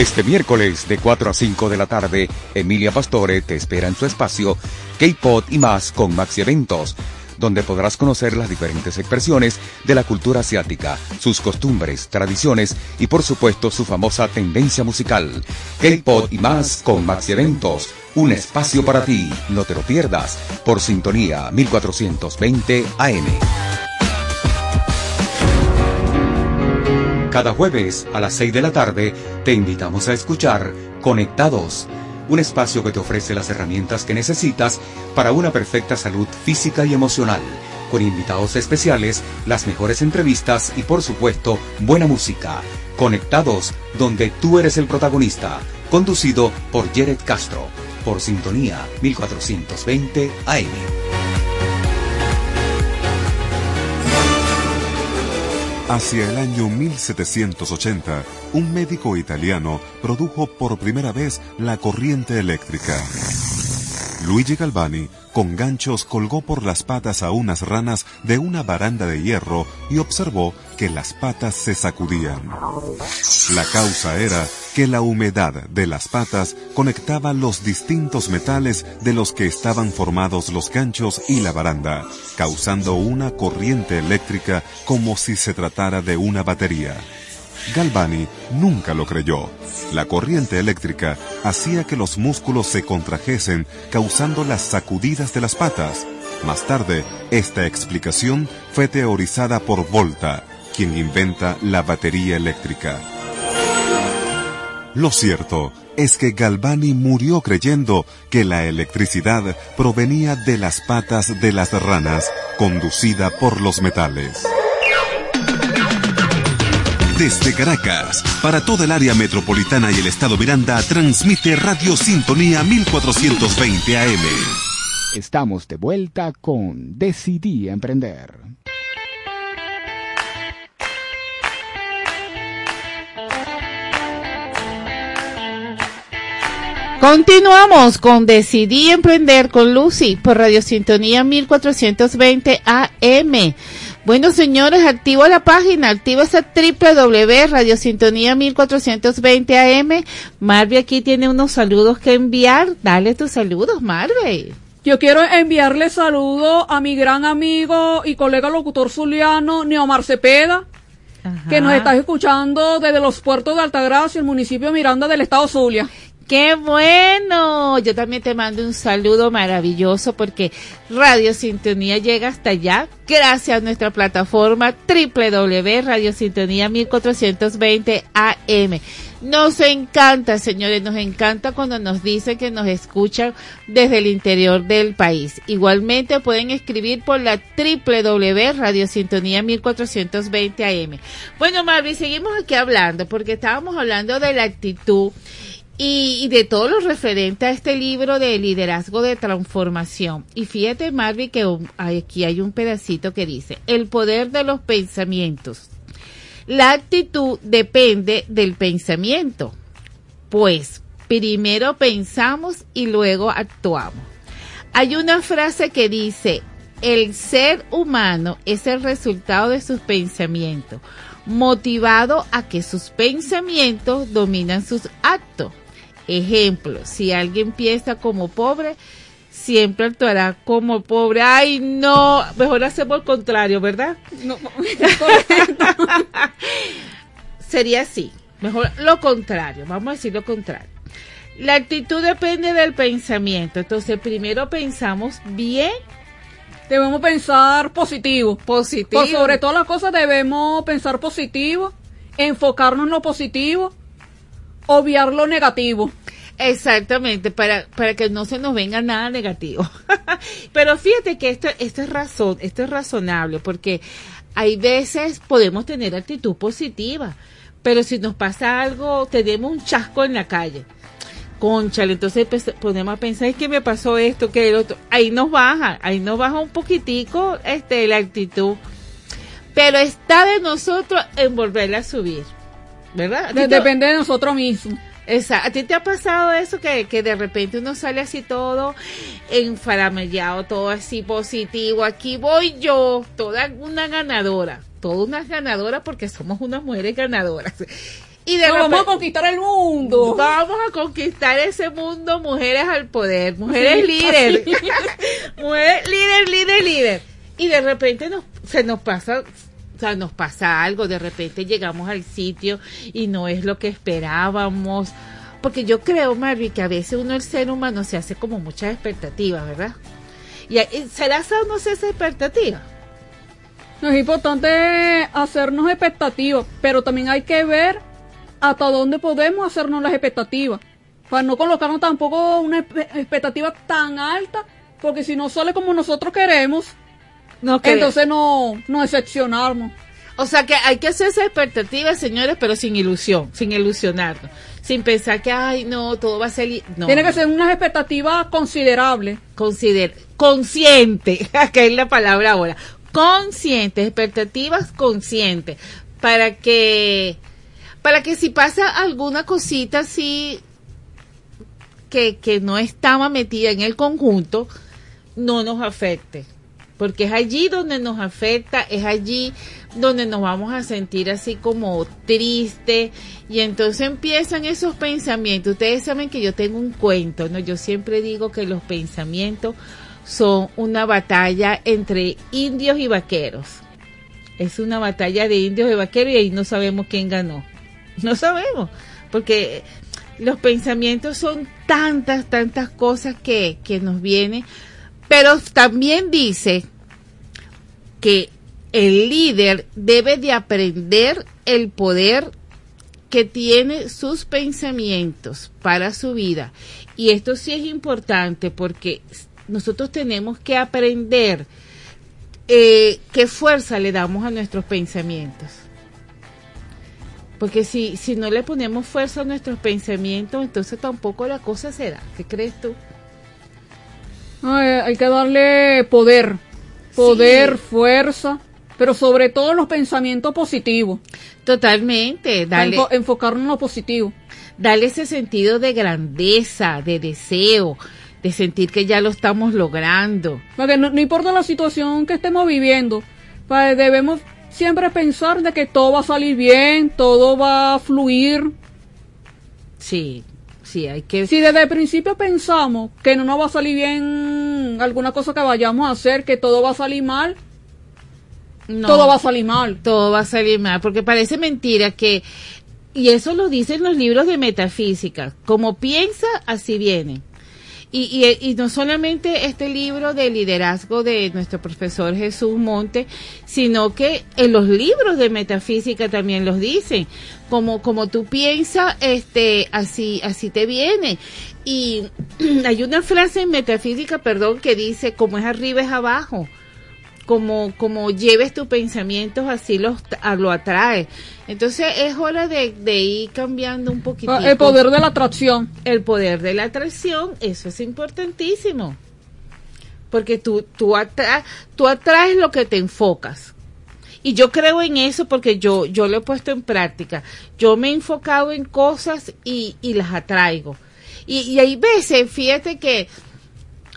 Este miércoles de 4 a 5 de la tarde, Emilia Pastore te espera en su espacio K-Pod y más con Maxi Eventos, donde podrás conocer las diferentes expresiones de la cultura asiática, sus costumbres, tradiciones y por supuesto su famosa tendencia musical. K-Pod y más con Maxi Eventos, un espacio para ti, no te lo pierdas, por sintonía 1420 AM. Cada jueves a las 6 de la tarde te invitamos a escuchar Conectados, un espacio que te ofrece las herramientas que necesitas para una perfecta salud física y emocional, con invitados especiales, las mejores entrevistas y por supuesto buena música. Conectados, donde tú eres el protagonista, conducido por Jared Castro, por Sintonía 1420 AM. Hacia el año 1780, un médico italiano produjo por primera vez la corriente eléctrica. Luigi Galvani, con ganchos, colgó por las patas a unas ranas de una baranda de hierro y observó que las patas se sacudían. La causa era que la humedad de las patas conectaba los distintos metales de los que estaban formados los ganchos y la baranda, causando una corriente eléctrica como si se tratara de una batería. Galvani nunca lo creyó. La corriente eléctrica hacía que los músculos se contrajesen, causando las sacudidas de las patas. Más tarde, esta explicación fue teorizada por Volta, quien inventa la batería eléctrica. Lo cierto es que Galvani murió creyendo que la electricidad provenía de las patas de las ranas, conducida por los metales. Desde Caracas, para toda el área metropolitana y el estado Miranda, transmite Radio Sintonía 1420 AM. Estamos de vuelta con Decidí Emprender. Continuamos con Decidí Emprender con Lucy por Radio Sintonía 1420 AM. Bueno, señores, activo la página, activa esa www Radiosintonía 1420 AM. Marve aquí tiene unos saludos que enviar. Dale tus saludos, Marve. Yo quiero enviarle saludos a mi gran amigo y colega locutor zuliano, Neomar Cepeda, que nos está escuchando desde los puertos de Altagracia, el municipio de Miranda del estado Zulia. Qué bueno. Yo también te mando un saludo maravilloso porque Radio Sintonía llega hasta allá gracias a nuestra plataforma www.radiosintonía 1420 AM. Nos encanta, señores, nos encanta cuando nos dicen que nos escuchan desde el interior del país. Igualmente pueden escribir por la www.radiosintonía 1420 AM. Bueno, Marvin, seguimos aquí hablando porque estábamos hablando de la actitud y, y, de todo lo referente a este libro de liderazgo de transformación. Y fíjate, Marvin, que aquí hay un pedacito que dice, el poder de los pensamientos. La actitud depende del pensamiento, pues primero pensamos y luego actuamos. Hay una frase que dice, el ser humano es el resultado de sus pensamientos, motivado a que sus pensamientos dominan sus actos. Ejemplo, si alguien piensa como pobre, siempre actuará como pobre. Ay, no, mejor hacemos el contrario, ¿verdad? No, Sería así, mejor lo contrario, vamos a decir lo contrario. La actitud depende del pensamiento, entonces primero pensamos bien. Debemos pensar positivo. Positivo. Por sobre todas las cosas debemos pensar positivo, enfocarnos en lo positivo, obviar lo negativo. Exactamente, para, para que no se nos venga nada negativo. Pero fíjate que esto, esto es razón, esto es razonable, porque hay veces podemos tener actitud positiva, pero si nos pasa algo, tenemos un chasco en la calle. Conchale, entonces podemos pensar, es que me pasó esto, que el otro. Ahí nos baja, ahí nos baja un poquitico este, la actitud. Pero está de nosotros en volverla a subir. ¿Verdad? De, depende de nosotros mismos. Exacto. ¿A ti te ha pasado eso que, que de repente uno sale así todo enfaramellado, todo así positivo? Aquí voy yo, toda una ganadora, toda una ganadora porque somos unas mujeres ganadoras. Y de no, repente, vamos a conquistar el mundo. Vamos a conquistar ese mundo, mujeres al poder, mujeres líderes. mujeres líder, líder, líder. Y de repente nos, se nos pasa sea, nos pasa algo, de repente llegamos al sitio y no es lo que esperábamos. Porque yo creo, Marvin, que a veces uno, el ser humano, se hace como muchas expectativas, ¿verdad? ¿Y será sano esa expectativa? No, es importante hacernos expectativas, pero también hay que ver hasta dónde podemos hacernos las expectativas. Para no colocarnos tampoco una expectativa tan alta, porque si no sale como nosotros queremos, no Entonces no, no decepcionarnos. O sea que hay que hacer esa expectativa, señores, pero sin ilusión, sin ilusionarnos. Sin pensar que, ay, no, todo va a ser... No. Tiene que ser una expectativa considerable. Consider consciente, que es la palabra ahora. Consciente, expectativas conscientes. Para que, para que si pasa alguna cosita así que, que no estaba metida en el conjunto, no nos afecte porque es allí donde nos afecta, es allí donde nos vamos a sentir así como triste y entonces empiezan esos pensamientos. Ustedes saben que yo tengo un cuento, ¿no? Yo siempre digo que los pensamientos son una batalla entre indios y vaqueros. Es una batalla de indios y vaqueros y ahí no sabemos quién ganó. No sabemos, porque los pensamientos son tantas, tantas cosas que, que nos vienen pero también dice que el líder debe de aprender el poder que tiene sus pensamientos para su vida. Y esto sí es importante porque nosotros tenemos que aprender eh, qué fuerza le damos a nuestros pensamientos. Porque si, si no le ponemos fuerza a nuestros pensamientos, entonces tampoco la cosa se da. ¿Qué crees tú? Hay que darle poder, poder, sí. fuerza, pero sobre todo los pensamientos positivos. Totalmente, dale. enfocarnos en lo positivo. Dale ese sentido de grandeza, de deseo, de sentir que ya lo estamos logrando. Porque no, no importa la situación que estemos viviendo, pues debemos siempre pensar de que todo va a salir bien, todo va a fluir. Sí, sí, hay que... Si desde el principio pensamos que no nos va a salir bien alguna cosa que vayamos a hacer, que todo va a salir mal, no, todo va a salir mal. Todo va a salir mal, porque parece mentira que y eso lo dicen los libros de metafísica, como piensa, así viene. Y, y, y, no solamente este libro de liderazgo de nuestro profesor Jesús Monte, sino que en los libros de metafísica también los dicen. Como, como tú piensas, este, así, así te viene. Y hay una frase en metafísica, perdón, que dice, como es arriba es abajo. Como, como lleves tus pensamientos, así los, lo atrae. Entonces es hora de, de ir cambiando un poquitito. El poder de la atracción. El poder de la atracción, eso es importantísimo. Porque tú, tú, atra tú atraes lo que te enfocas. Y yo creo en eso porque yo, yo lo he puesto en práctica. Yo me he enfocado en cosas y, y las atraigo. Y, y hay veces, fíjate que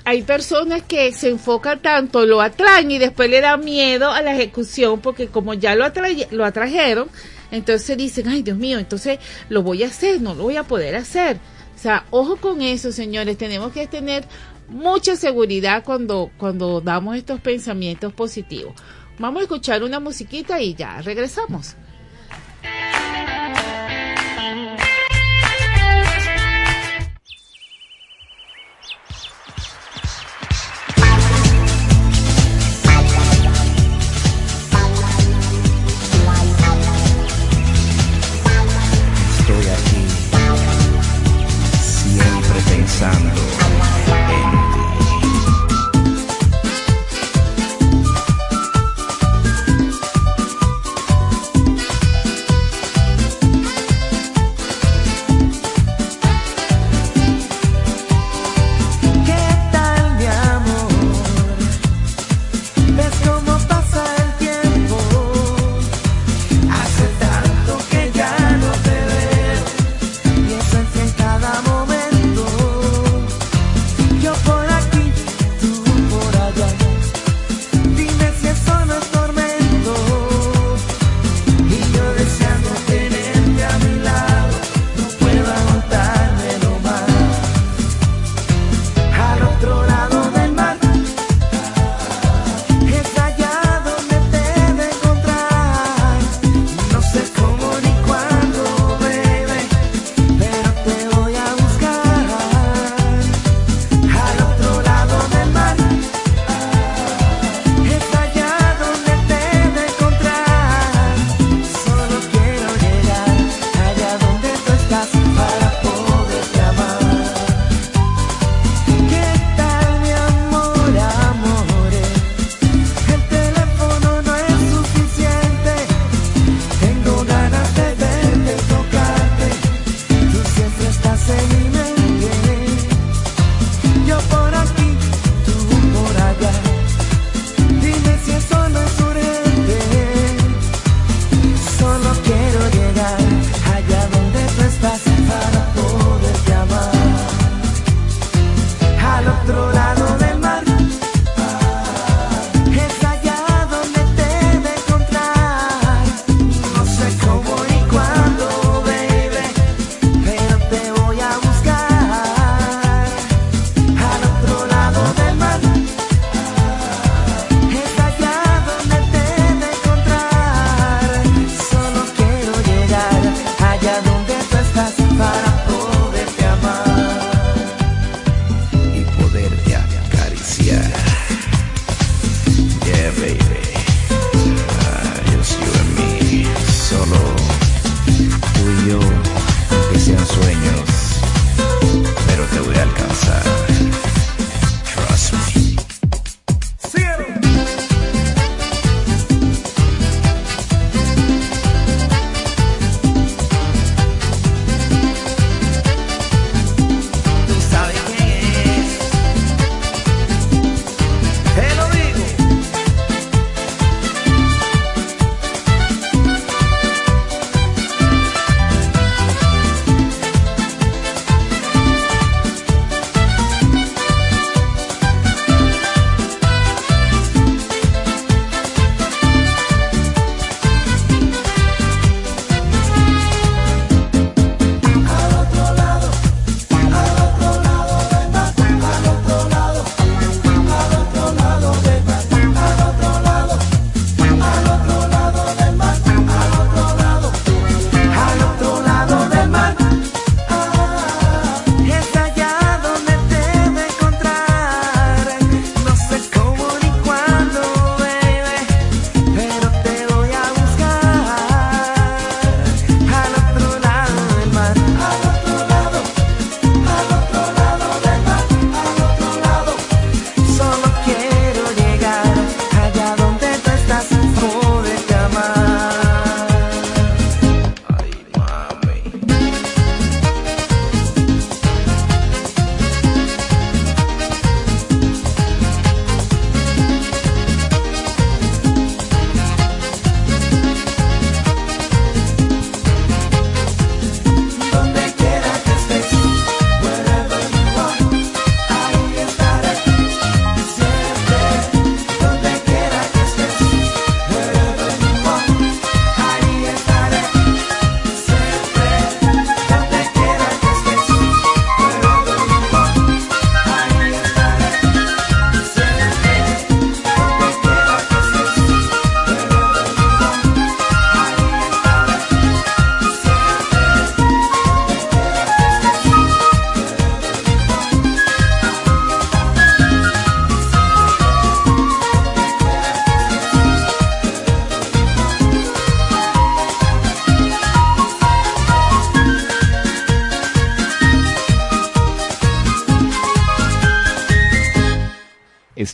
hay personas que se enfocan tanto, lo atraen y después le da miedo a la ejecución porque como ya lo, lo atrajeron, entonces dicen, ay Dios mío, entonces lo voy a hacer, no lo voy a poder hacer. O sea, ojo con eso, señores, tenemos que tener mucha seguridad cuando, cuando damos estos pensamientos positivos. Vamos a escuchar una musiquita y ya regresamos.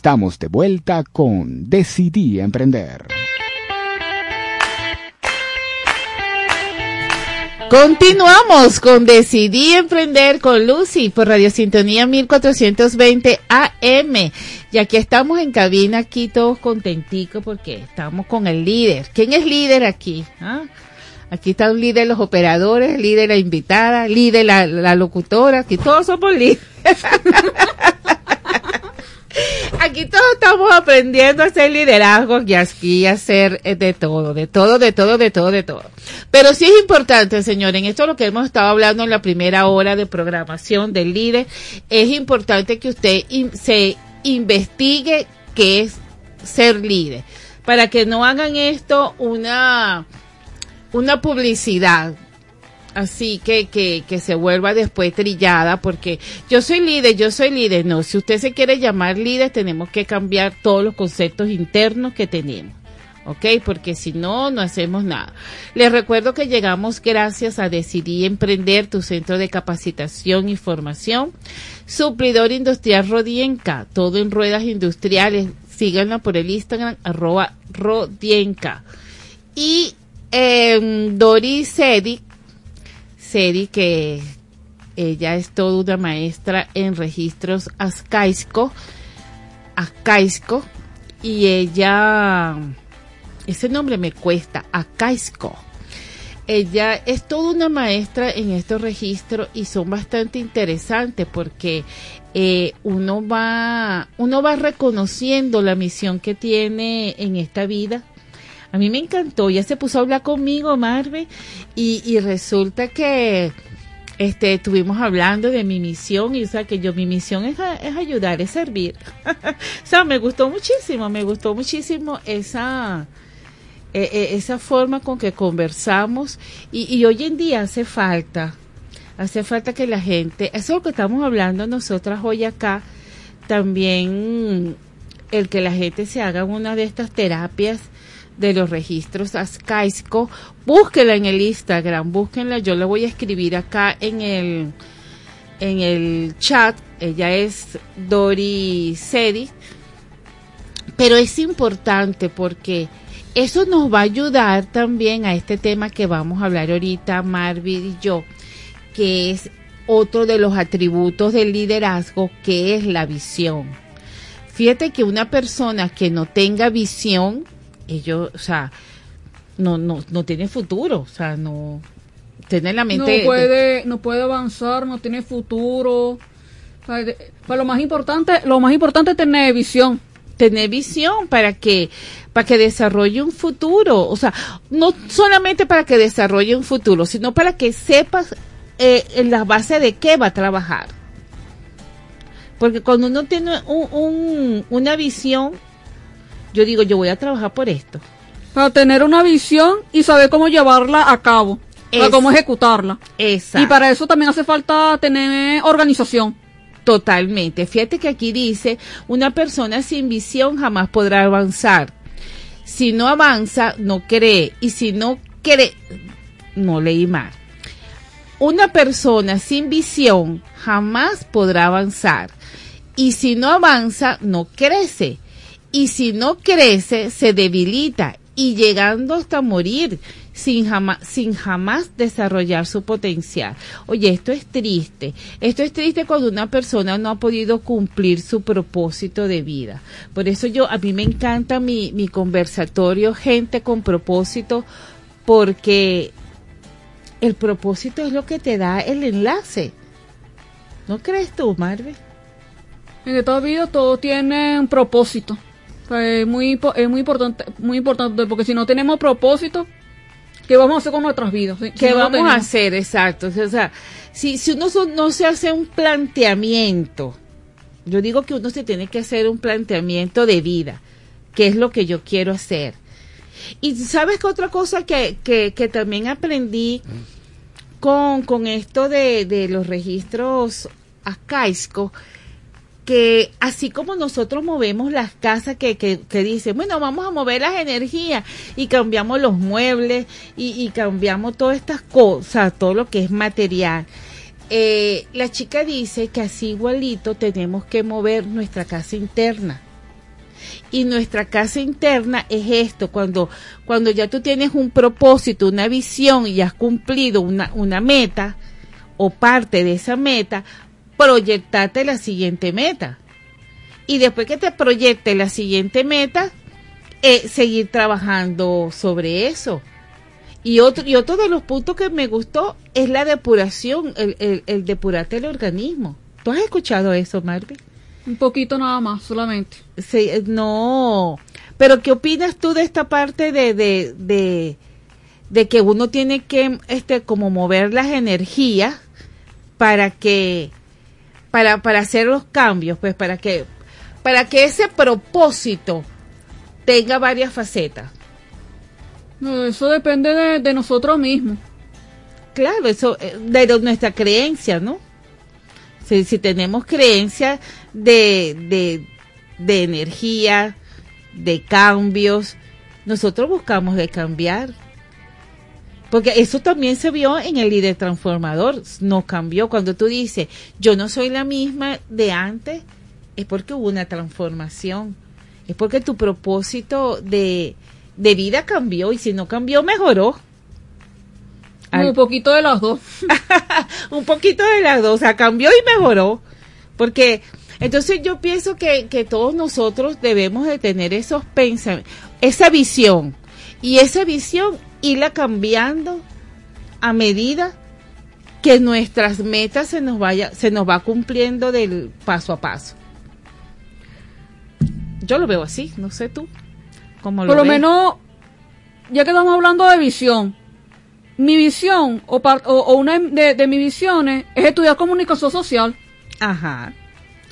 Estamos de vuelta con Decidí Emprender. Continuamos con Decidí Emprender con Lucy por Radio Sintonía 1420 AM. Y aquí estamos en cabina, aquí todos contenticos porque estamos con el líder. ¿Quién es líder aquí? ¿Ah? Aquí está un líder los operadores, líder la invitada, líder la, la locutora, aquí todos somos líderes. Aquí todos estamos aprendiendo a hacer liderazgo y aquí a hacer eh, de todo, de todo, de todo, de todo, de todo. Pero sí es importante, señor, en esto lo que hemos estado hablando en la primera hora de programación del líder, es importante que usted se investigue qué es ser líder, para que no hagan esto una, una publicidad así que, que, que se vuelva después trillada porque yo soy líder, yo soy líder. No, si usted se quiere llamar líder, tenemos que cambiar todos los conceptos internos que tenemos. ¿Ok? Porque si no, no hacemos nada. Les recuerdo que llegamos gracias a Decidí Emprender, tu centro de capacitación y formación. Suplidor Industrial Rodienca, todo en ruedas industriales. Síganla por el Instagram, arroba Rodienca. Y eh, Doris Sedi, Sedi, que ella es toda una maestra en registros Ascaisco, Ascaisco, y ella, ese nombre me cuesta, Ascaisco. Ella es toda una maestra en estos registros y son bastante interesantes porque eh, uno va, uno va reconociendo la misión que tiene en esta vida a mí me encantó, ya se puso a hablar conmigo, Marve, y, y resulta que este estuvimos hablando de mi misión, y o sea que yo, mi misión es, es ayudar, es servir. o sea, me gustó muchísimo, me gustó muchísimo esa, eh, eh, esa forma con que conversamos, y, y hoy en día hace falta, hace falta que la gente, eso es lo que estamos hablando nosotras hoy acá, también el que la gente se haga una de estas terapias de los registros Ascaisco, búsquela en el Instagram, búsquenla, yo la voy a escribir acá en el en el chat, ella es Dori Sedi, pero es importante porque eso nos va a ayudar también a este tema que vamos a hablar ahorita, Marvin y yo, que es otro de los atributos del liderazgo, que es la visión. Fíjate que una persona que no tenga visión, ellos, o sea, no, no, no tiene futuro, o sea, no tiene la mente. no puede no puede avanzar no tiene futuro O sea, de- pues lo más importante lo más importante es tener visión tener visión para que para que desarrolle un futuro, o sea, no solamente para que desarrolle un futuro, sino para que sepas eh, en la base de qué va a trabajar. Porque cuando uno tiene un, un- una visión, yo digo, yo voy a trabajar por esto. para tener una visión y saber cómo llevarla a cabo para cómo ejecutarla Exacto. y para eso también hace falta tener organización Totalmente. Fíjate que aquí dice, una persona sin visión jamás podrá avanzar. Si no avanza, no cree. Y si no cree, no leí mal. Una persona sin visión jamás podrá avanzar. Y si no avanza, no crece. Y si no crece, se debilita y llegando hasta morir sin jamás, sin jamás desarrollar su potencial. Oye, esto es triste. Esto es triste cuando una persona no ha podido cumplir su propósito de vida. Por eso yo, a mí me encanta mi, mi conversatorio, gente con propósito, porque el propósito es lo que te da el enlace. ¿No crees tú, Marvel? en esta vida todo tiene un propósito es muy impo- es muy importante muy importante porque si no tenemos propósito qué vamos a hacer con nuestras vidas Si- ¿Qué no vamos a hacer? Exacto. O sea, si, si uno so- no se hace un planteamiento, yo digo que uno se tiene que hacer un planteamiento de vida. ¿Qué es lo que yo quiero hacer? Y sabes que otra cosa que, que, que también aprendí con, con esto de, de los registros ACAISCO, que así como nosotros movemos las casas que, que, que dicen, bueno, vamos a mover las energías y cambiamos los muebles y, cambiamos todas estas cosas, todo lo que es material. Eh, la chica dice que así igualito tenemos que mover nuestra casa interna. Y nuestra casa interna es esto, cuando, cuando ya tú tienes un propósito, una visión y has cumplido una, una meta o parte de esa meta, proyectarte la siguiente meta. Y después que te proyecte la siguiente meta, eh, seguir trabajando sobre eso. Y otro, y otro de los puntos que me gustó es la depuración, el, el, el depurarte el organismo. ¿Tú has escuchado eso, Marvin? Un poquito nada más, solamente. Sí, eh, no. Pero ¿qué opinas tú de esta parte de, de, de, de que uno tiene que, este, como mover las energías para que, para, para hacer los cambios, pues, para que, para que ese propósito tenga varias facetas? No, eso depende de, de nosotros mismos. Claro, eso, eh, de nuestra creencia, ¿no? Si, si tenemos creencia de, de, de energía, de cambios, nosotros buscamos de cambiar. Porque eso también se vio en el líder transformador, no cambió. Cuando tú dices, yo no soy la misma de antes, es porque hubo una transformación. Es porque tu propósito de, de vida cambió y si no cambió, mejoró. Un poquito de las dos. un poquito de las dos, o sea, cambió y mejoró. Porque entonces yo pienso que, que todos nosotros debemos de tener esos pensamientos, esa visión. Y esa visión irla cambiando a medida que nuestras metas se nos vaya, se nos va cumpliendo del paso a paso. Yo lo veo así, no sé tú. ¿Cómo Por lo ves? menos, ya que estamos hablando de visión, mi visión o, par- o- o una de, de mis visiones es estudiar comunicación social. Ajá.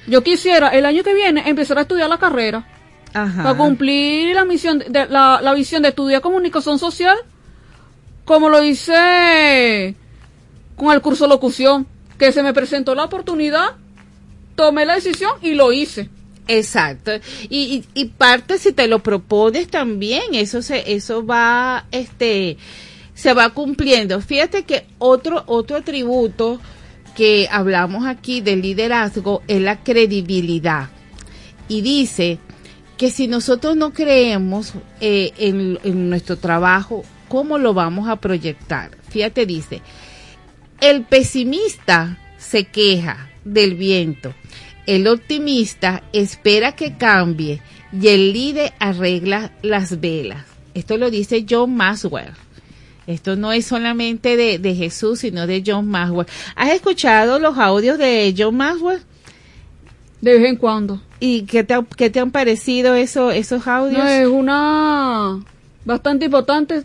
Yo quisiera el año que viene empezar a estudiar la carrera. Ajá. Para cumplir la misión de, la, la visión de estudiar comunicación social, como lo hice con el curso de locución, que se me presentó la oportunidad, tomé la decisión y lo hice. Exacto. Y, y, y parte si te lo propones también, eso se, eso va, este, se va cumpliendo. Fíjate que otro, otro atributo que hablamos aquí del liderazgo es la credibilidad. Y dice que si nosotros no creemos eh, en, nuestro trabajo, ¿cómo lo vamos a proyectar? Fíjate, dice, el pesimista se queja del viento, el optimista espera que cambie y el líder arregla las velas. Esto lo dice John Maxwell. Esto no es solamente de, de Jesús, sino de John Maxwell. ¿Has escuchado los audios de John Maxwell? De vez en cuando. ¿Y qué te, qué te han parecido eso, esos audios? No, es una bastante importante,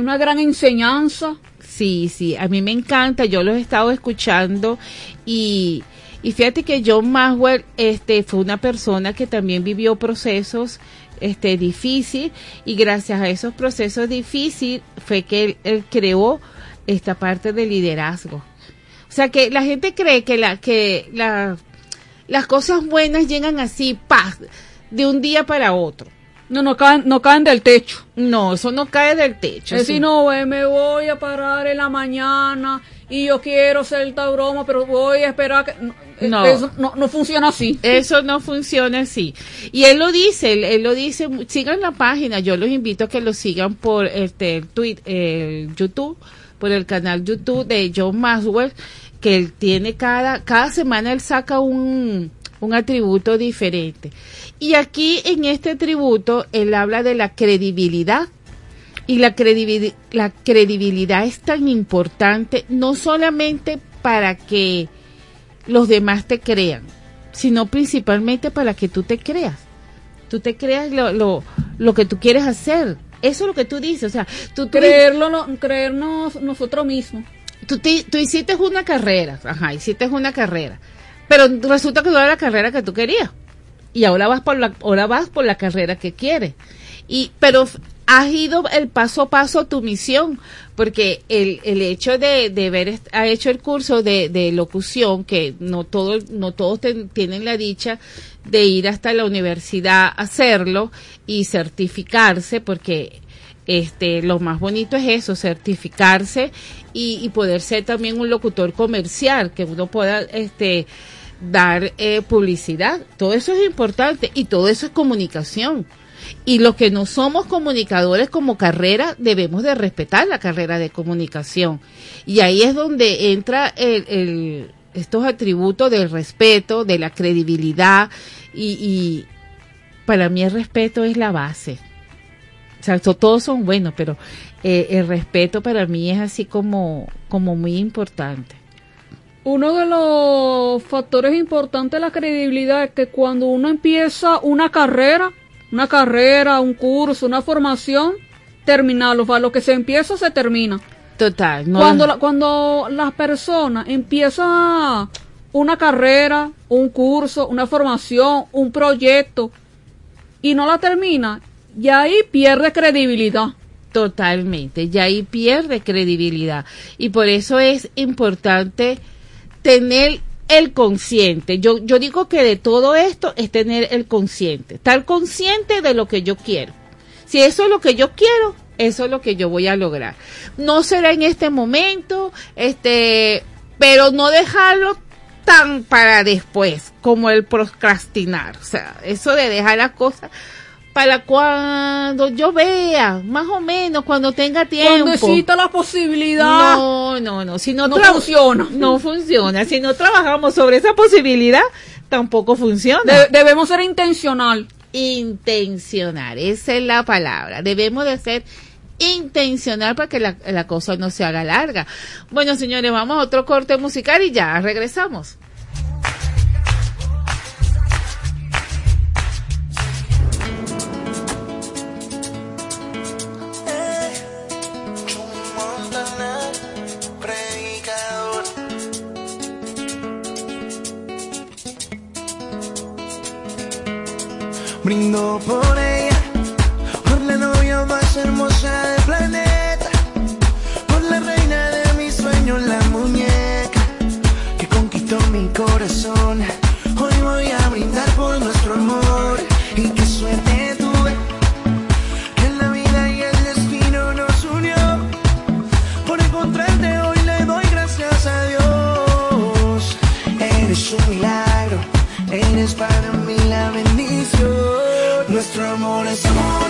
una gran enseñanza. Sí, sí, a mí me encanta, yo los he estado escuchando y, y fíjate que John Maxwell este, fue una persona que también vivió procesos este, difíciles y gracias a esos procesos difíciles fue que él, él creó esta parte de liderazgo. O sea que la gente cree que, la, que la, las cosas buenas llegan así, paz, de un día para otro. No, no caen, no caen del techo. No, eso no cae del techo. Es decir, no, eh, me voy a parar en la mañana y yo quiero hacer esta broma, pero voy a esperar que... No, eh, No. Eso no, no funciona así. Eso no funciona así. Y él lo dice, él, él lo dice, sigan la página, yo los invito a que lo sigan por este el tweet, el YouTube, por el canal YouTube de John Maxwell, que él tiene cada, cada semana él saca un, un atributo diferente. Y aquí en este atributo él habla de la credibilidad. Y la, credibil- la credibilidad es tan importante no solamente para que los demás te crean, sino principalmente para que tú te creas. Tú te creas lo, lo, lo que tú quieres hacer. Eso es lo que tú dices. O sea, tú, Creerlo, no- creernos nosotros mismos. Tú, te- tú hiciste una carrera, ajá, hiciste una carrera, pero resulta que no era la carrera que tú querías. Y ahora vas por la, ahora vas por la carrera que quieres. Y pero has ido el paso a paso tu misión porque el, el hecho de, de haber ha hecho el curso de, de locución que no todos no todos tienen la dicha de ir hasta la universidad a hacerlo y certificarse porque este lo más bonito es eso certificarse y, poder ser también un locutor comercial que uno pueda este dar eh, publicidad. Todo eso es importante y todo eso es comunicación. Y los que no somos comunicadores como carrera, debemos de respetar la carrera de comunicación. Y ahí es donde entra el, el- estos atributos del respeto, de la credibilidad y, y para mí el respeto es la base. O sea, todos son buenos, pero eh, el respeto para mí es así como, como muy importante. Uno de los factores importantes de la credibilidad es que cuando uno empieza una carrera, una carrera, un curso, una formación, terminarlo, lo que se empieza se termina. Total. no- Cuando, la- cuando las personas empiezan una carrera, un curso, una formación, un proyecto y no la termina, ya ahí pierde credibilidad. Totalmente, ya ahí pierde credibilidad. Y por eso es importante tener el consciente. Yo, yo digo que de todo esto es tener el consciente, estar consciente de lo que yo quiero. Si eso es lo que yo quiero, eso es lo que yo voy a lograr. No será en este momento, este, pero no dejarlo tan para después como el procrastinar. O sea, eso de dejar las cosas para cuando yo vea, más o menos, cuando tenga tiempo. Cuando exista la posibilidad. No, no, no. Si no, No funciona. No funciona. Si no trabajamos sobre esa posibilidad, tampoco funciona. De- debemos ser intencional. Intencional, esa es la palabra. Debemos de ser intencional para que la, la cosa no se haga larga. Bueno, señores, vamos a otro corte musical y ya regresamos. Brindo por ella, por la novia más hermosa del planeta, por la reina de mis sueños, la muñeca que conquistó mi corazón. Hoy voy a brindar por nuestro amor Nuestro amor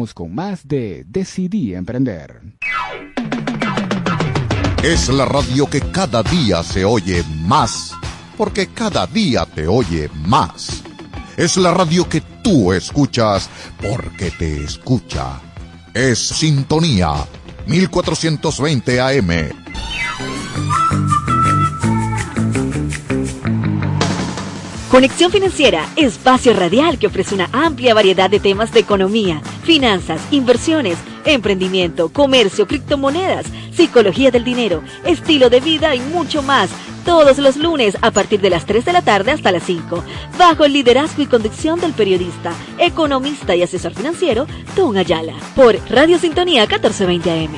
regresamos con más de Decidí Emprender. Es la radio que cada día se oye más, porque cada día te oye más. Es la radio que tú escuchas porque te escucha. Es Sintonía 1420 AM. Conexión Financiera, espacio radial que ofrece una amplia variedad de temas de economía, finanzas, inversiones, emprendimiento, comercio, criptomonedas, psicología del dinero, estilo de vida y mucho más. Todos los lunes a partir de las 3 de la tarde hasta las 5, bajo el liderazgo y conducción del periodista, economista y asesor financiero, Don Ayala, por Radio Sintonía 1420 AM.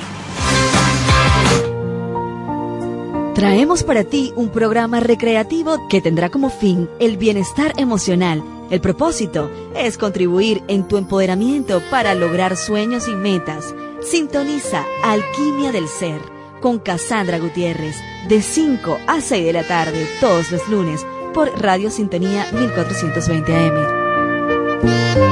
Traemos para ti un programa recreativo que tendrá como fin el bienestar emocional. El propósito es contribuir en tu empoderamiento para lograr sueños y metas. Sintoniza Alquimia del Ser con Cassandra Gutiérrez de 5 a 6 de la tarde todos los lunes por Radio Sintonía 1420 AM.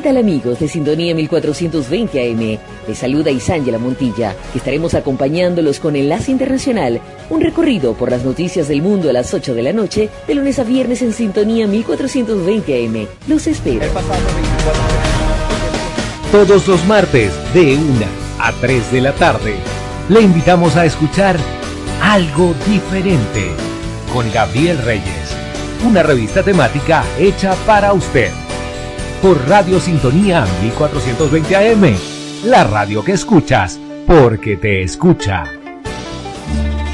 ¿Qué tal amigos de Sintonía 1420 AM? Les saluda Isángela Montilla, que estaremos acompañándolos con Enlace Internacional, un recorrido por las noticias del mundo a las 8 de la noche, de lunes a viernes en Sintonía 1420 AM. Los espero. Todos los martes, de 1 a 3 de la tarde, le invitamos a escuchar Algo Diferente con Gabriel Reyes, una revista temática hecha para usted por Radio Sintonía 1420 AM, la radio que escuchas porque te escucha.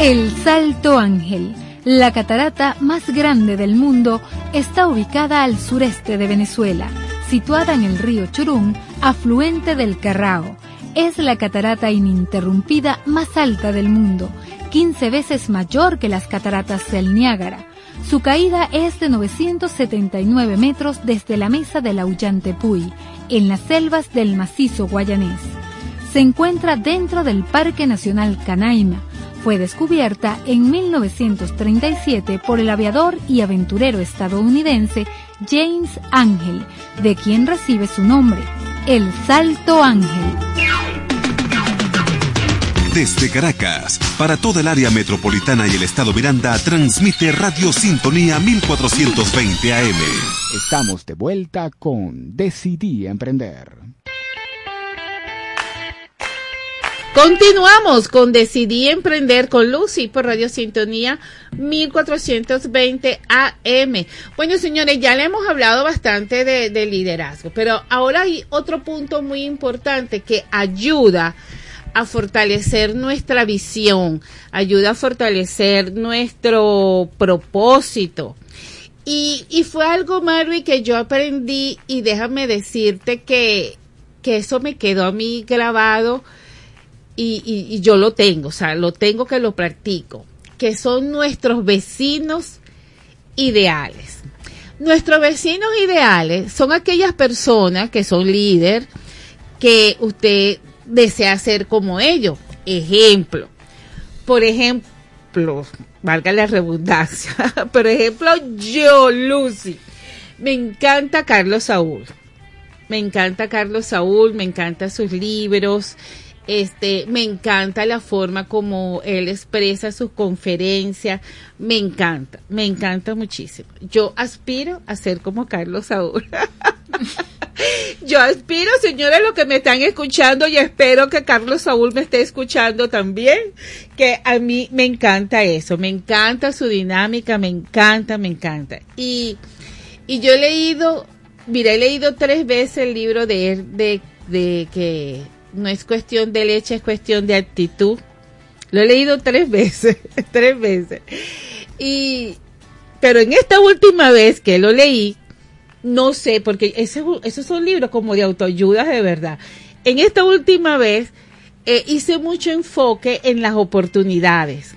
El Salto Ángel, la catarata más grande del mundo, está ubicada al sureste de Venezuela, situada en el río Churún, afluente del Carrao. Es la catarata ininterrumpida más alta del mundo, 15 veces mayor que las cataratas del Niágara. Su caída es de 979 metros desde la mesa del Auyantepuy, en las selvas del macizo guayanés. Se encuentra dentro del Parque Nacional Canaima. Fue descubierta en 1937 por el aviador y aventurero estadounidense James Ángel, de quien recibe su nombre, el Salto Ángel. Desde Caracas, para toda el área metropolitana y el estado Miranda, transmite Radio Sintonía 1420 AM. Estamos de vuelta con Decidí Emprender. Continuamos con Decidí Emprender con Lucy por Radio Sintonía 1420 AM. Bueno, señores, ya le hemos hablado bastante de, de liderazgo, pero ahora hay otro punto muy importante que ayuda a fortalecer nuestra visión, ayuda a fortalecer nuestro propósito. Y, fue algo, Marvin, que yo aprendí y déjame decirte que, que eso me quedó a mí grabado y, y, y yo lo tengo, o sea, lo tengo que lo practico, que son nuestros vecinos ideales. Nuestros vecinos ideales son aquellas personas que son líder, que usted desea ser como ellos. Ejemplo, por ejemplo, valga la redundancia, por ejemplo, yo, Lucy, me encanta Carlos Saúl. Me encanta Carlos Saúl, me encantan sus libros, este, me encanta la forma como él expresa sus conferencias, me encanta, me encanta muchísimo. Yo aspiro a ser como Carlos Saúl. Yo aspiro, señores, lo que me están escuchando y espero que Carlos Saúl me esté escuchando también, que a mí me encanta eso, me encanta su dinámica, me encanta, me encanta. Y, y yo he leído, mira, he leído tres veces el libro de él, de, de que no es cuestión de leche, es cuestión de actitud. Lo he leído tres veces, tres veces. Y, pero en esta última vez que lo leí, no sé, porque ese, esos son libros como de autoayuda de verdad. En esta última vez eh, hice mucho enfoque en las oportunidades.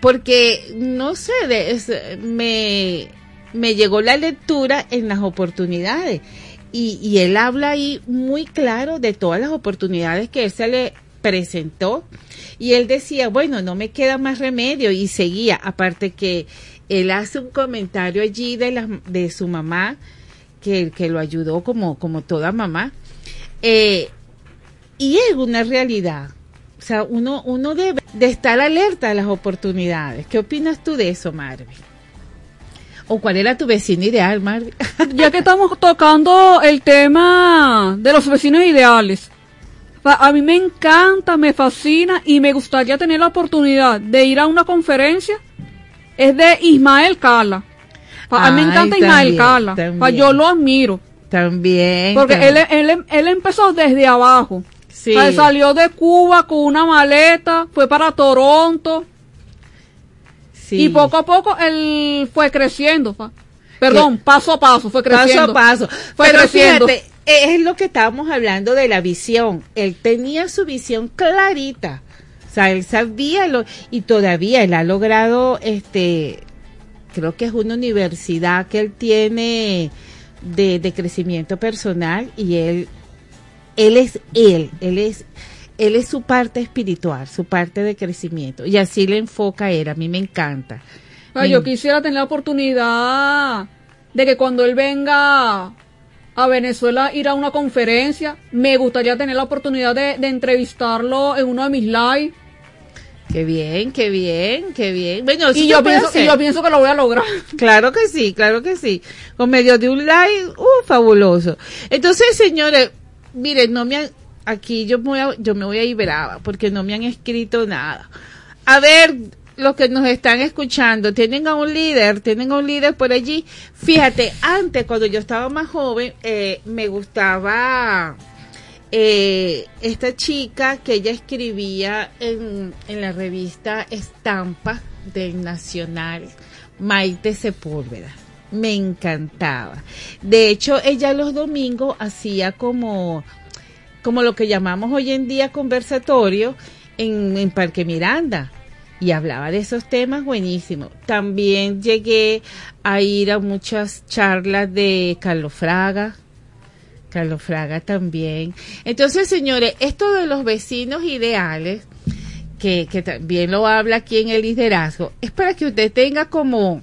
Porque, no sé, de- me, me llegó la lectura en las oportunidades. Y, y él habla ahí muy claro de todas las oportunidades que él se le presentó. Y él decía, bueno, no me queda más remedio. Y seguía, aparte que él hace un comentario allí de, la, de su mamá, que, que lo ayudó como, como toda mamá. Eh, y es una realidad. O sea, uno, uno debe de estar alerta a las oportunidades. ¿Qué opinas tú de eso, Marvin? ¿O cuál era tu vecino ideal, Marvin? ya que estamos tocando el tema de los vecinos ideales, a mí me encanta, me fascina y me gustaría tener la oportunidad de ir a una conferencia. Es de Ismael Cala. A mí me encanta Ismael también, Cala. Yo lo admiro. También. Porque también. él, él, él empezó desde abajo. Sí. Salió de Cuba con una maleta, fue para Toronto. Sí. Y poco a poco él fue creciendo. Perdón, paso a paso fue creciendo. Paso a paso. Fue Pero creciendo. fíjate, es lo que estábamos hablando de la visión. Él tenía su visión clarita. O sea, él sabía lo, y todavía él ha logrado, este, creo que es una universidad que él tiene de, de crecimiento personal y él, él es él, él es, él es su parte espiritual, su parte de crecimiento. Y así le enfoca a él, a mí me encanta. Ah, yo quisiera tener la oportunidad de que cuando él venga a Venezuela ir a una conferencia, me gustaría tener la oportunidad de, de entrevistarlo en uno de mis lives. Qué bien, qué bien, qué bien. Bueno, Y yo, pienso, y yo pienso que lo voy a lograr. Claro que sí, claro que sí. Con medio de un live, uh, fabuloso. Entonces, señores, miren, no me han, aquí yo me voy a, yo me voy a ir brava porque no me han escrito nada. A ver, los que nos están escuchando, tienen a un líder, tienen a un líder por allí. Fíjate, antes cuando yo estaba más joven, eh, me gustaba eh, esta chica que ella escribía en, en la revista Estampa del Nacional, Maite Sepúlveda. Me encantaba. De hecho, ella los domingos hacía como, como lo que llamamos hoy en día conversatorio en, en Parque Miranda y hablaba de esos temas buenísimos. También llegué a ir a muchas charlas de Carlos Fraga, Carlos Fraga también. Entonces, señores, esto de los vecinos ideales, que, que también lo habla aquí en el liderazgo, es para que usted tenga como,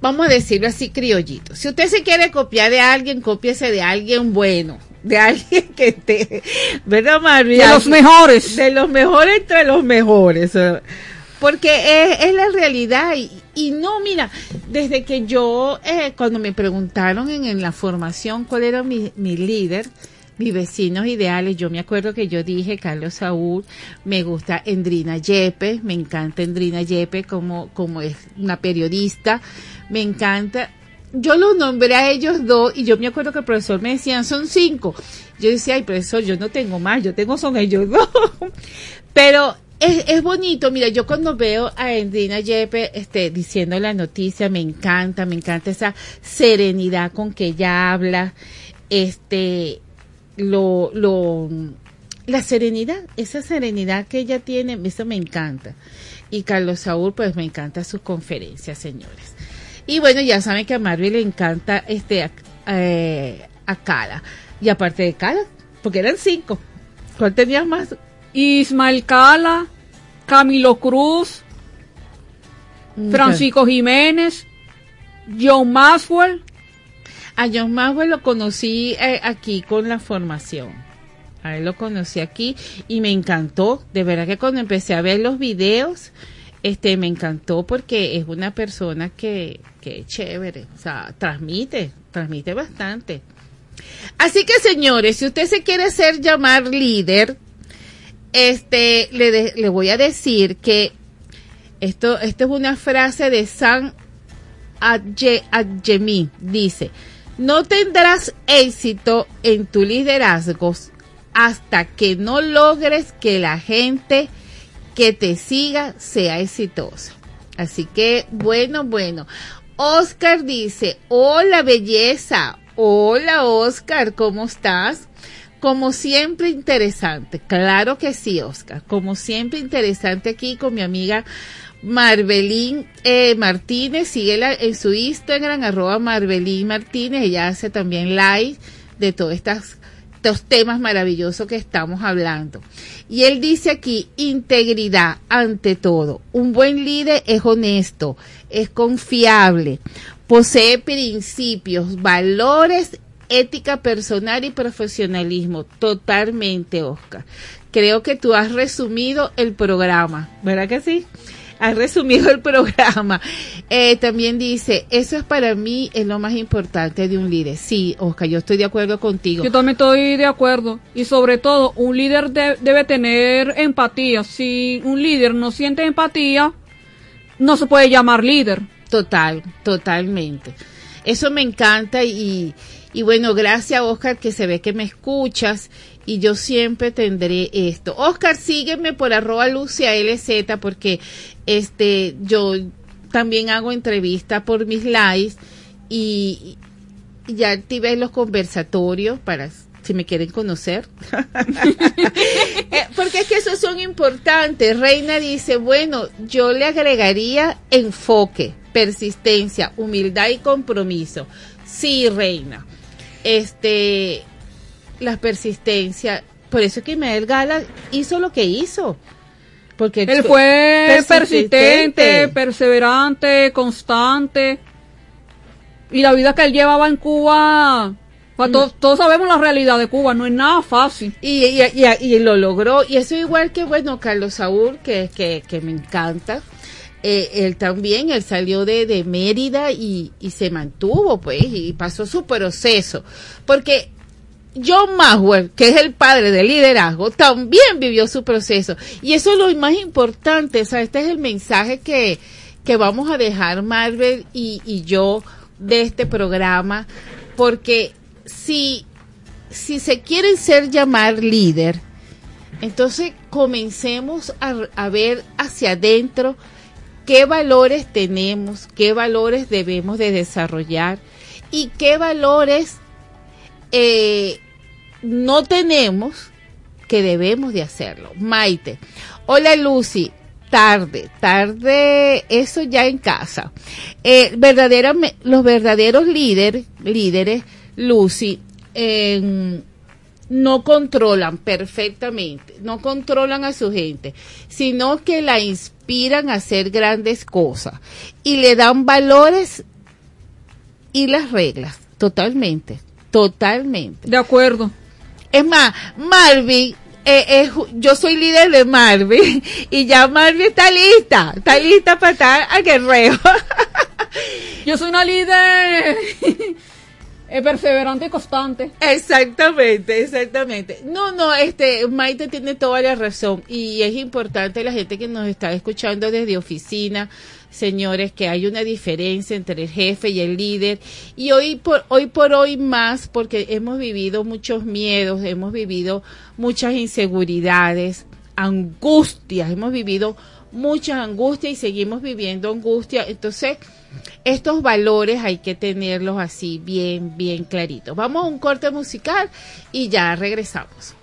vamos a decirlo así, criollito. Si usted se quiere copiar de alguien, cópiese de alguien bueno, de alguien que esté, ¿verdad, María? De los mejores. De los mejores entre los mejores. Porque es, es la realidad y, y no, mira, desde que yo, eh, cuando me preguntaron en, en la formación cuál era mi, mi líder, mis vecinos ideales, yo me acuerdo que yo dije Carlos Saúl, me gusta Endrina Yepes, me encanta Endrina Yepes como, como es una periodista, me encanta. Yo los nombré a ellos dos y yo me acuerdo que el profesor me decía, son cinco. Yo decía, ay, profesor, yo no tengo más, yo tengo son ellos dos. Pero es, es bonito, mira, yo cuando veo a Endrina Yepes este, diciendo la noticia, me encanta, me encanta esa serenidad con que ella habla, este, lo, lo, la serenidad, esa serenidad que ella tiene, eso me encanta. Y Carlos Saúl, pues me encanta sus conferencias, señores. Y bueno, ya saben que a Marvel le encanta este a, eh, a Cala. Y aparte de Cala, porque eran cinco. ¿Cuál tenías más? Ismael Cala, Camilo Cruz, Francisco Jiménez, John Maxwell. A John Maxwell lo conocí eh, aquí con la formación. A él lo conocí aquí y me encantó. De verdad que cuando empecé a ver los videos, este, me encantó porque es una persona que, es chévere. O sea, transmite, transmite bastante. Así que señores, si usted se quiere hacer llamar líder, este, le, le voy a decir que esto, esto es una frase de San Adjemi. Dice, no tendrás éxito en tu liderazgo hasta que no logres que la gente que te siga sea exitosa. Así que, bueno, bueno. Oscar dice, hola belleza, hola Oscar, ¿cómo estás? Como siempre interesante, claro que sí, Oscar, como siempre interesante aquí con mi amiga Marbelín eh, Martínez, síguela en su Instagram, arroba Marbelín Martínez, ella hace también live de todas estas estos temas maravillosos que estamos hablando. Y él dice aquí, integridad ante todo. Un buen líder es honesto, es confiable, posee principios, valores, ética personal y profesionalismo. Totalmente, Oscar. Creo que tú has resumido el programa, ¿verdad que sí? Has resumido el programa. Eh, también dice, eso es para mí es lo más importante de un líder. Sí, Oscar, yo estoy de acuerdo contigo. Yo también estoy de acuerdo. Y sobre todo, un líder de- debe tener empatía. Si un líder no siente empatía, no se puede llamar líder. Total, totalmente. Eso me encanta y, y bueno, gracias Oscar que se ve que me escuchas y yo siempre tendré esto. Oscar, sígueme por arroba Lucia LZ porque este yo también hago entrevistas por mis lives y, y ya activé los conversatorios para si me quieren conocer. Eh, Porque es que esos son importantes. Reina dice, bueno, yo le agregaría enfoque, persistencia, humildad y compromiso. Sí, Reina. Este, la persistencia. Por eso es que Imael Gala hizo lo que hizo. Porque Él fue persistente, perseverante, constante. Y la vida que él llevaba en Cuba, pa- todos, todos sabemos la realidad de Cuba, no es nada fácil. Y, y, y- y lo logró. Y eso igual que, bueno, Carlos Saúl, que, que, que me encanta. Eh, él también, él salió de, de Mérida y, y se mantuvo, pues, y pasó su proceso. Porque John Maxwell, que es el padre del liderazgo, también vivió su proceso. Y eso es lo más importante, o sea, este es el mensaje que, que vamos a dejar Marvel y, y yo de este programa, porque si, si se quieren ser llamar líder, entonces comencemos a, a ver hacia adentro qué valores tenemos, qué valores debemos de desarrollar y qué valores eh, no tenemos que debemos de hacerlo. Maite, hola Lucy, tarde, tarde, eso ya en casa. Eh, verdaderame- los verdaderos líderes, líderes, Lucy, en- no controlan perfectamente, no controlan a su gente, sino que la inspiran a hacer grandes cosas y le dan valores y las reglas, totalmente, totalmente. De acuerdo. Es más, Marvin, eh, eh, yo soy líder de Marvin y ya Marvin está lista, está lista para estar a guerrero. Yo soy una líder eh, perseverante y constante. Exactamente, exactamente. No, no, este, Maite tiene toda la razón y es importante la gente que nos está escuchando desde oficina, señores, que hay una diferencia entre el jefe y el líder y hoy por hoy por hoy más porque hemos vivido muchos miedos, hemos vivido muchas inseguridades, angustias, hemos vivido muchas angustias y seguimos viviendo angustia, entonces estos valores hay que tenerlos así bien, bien claritos. Vamos a un corte musical y ya regresamos.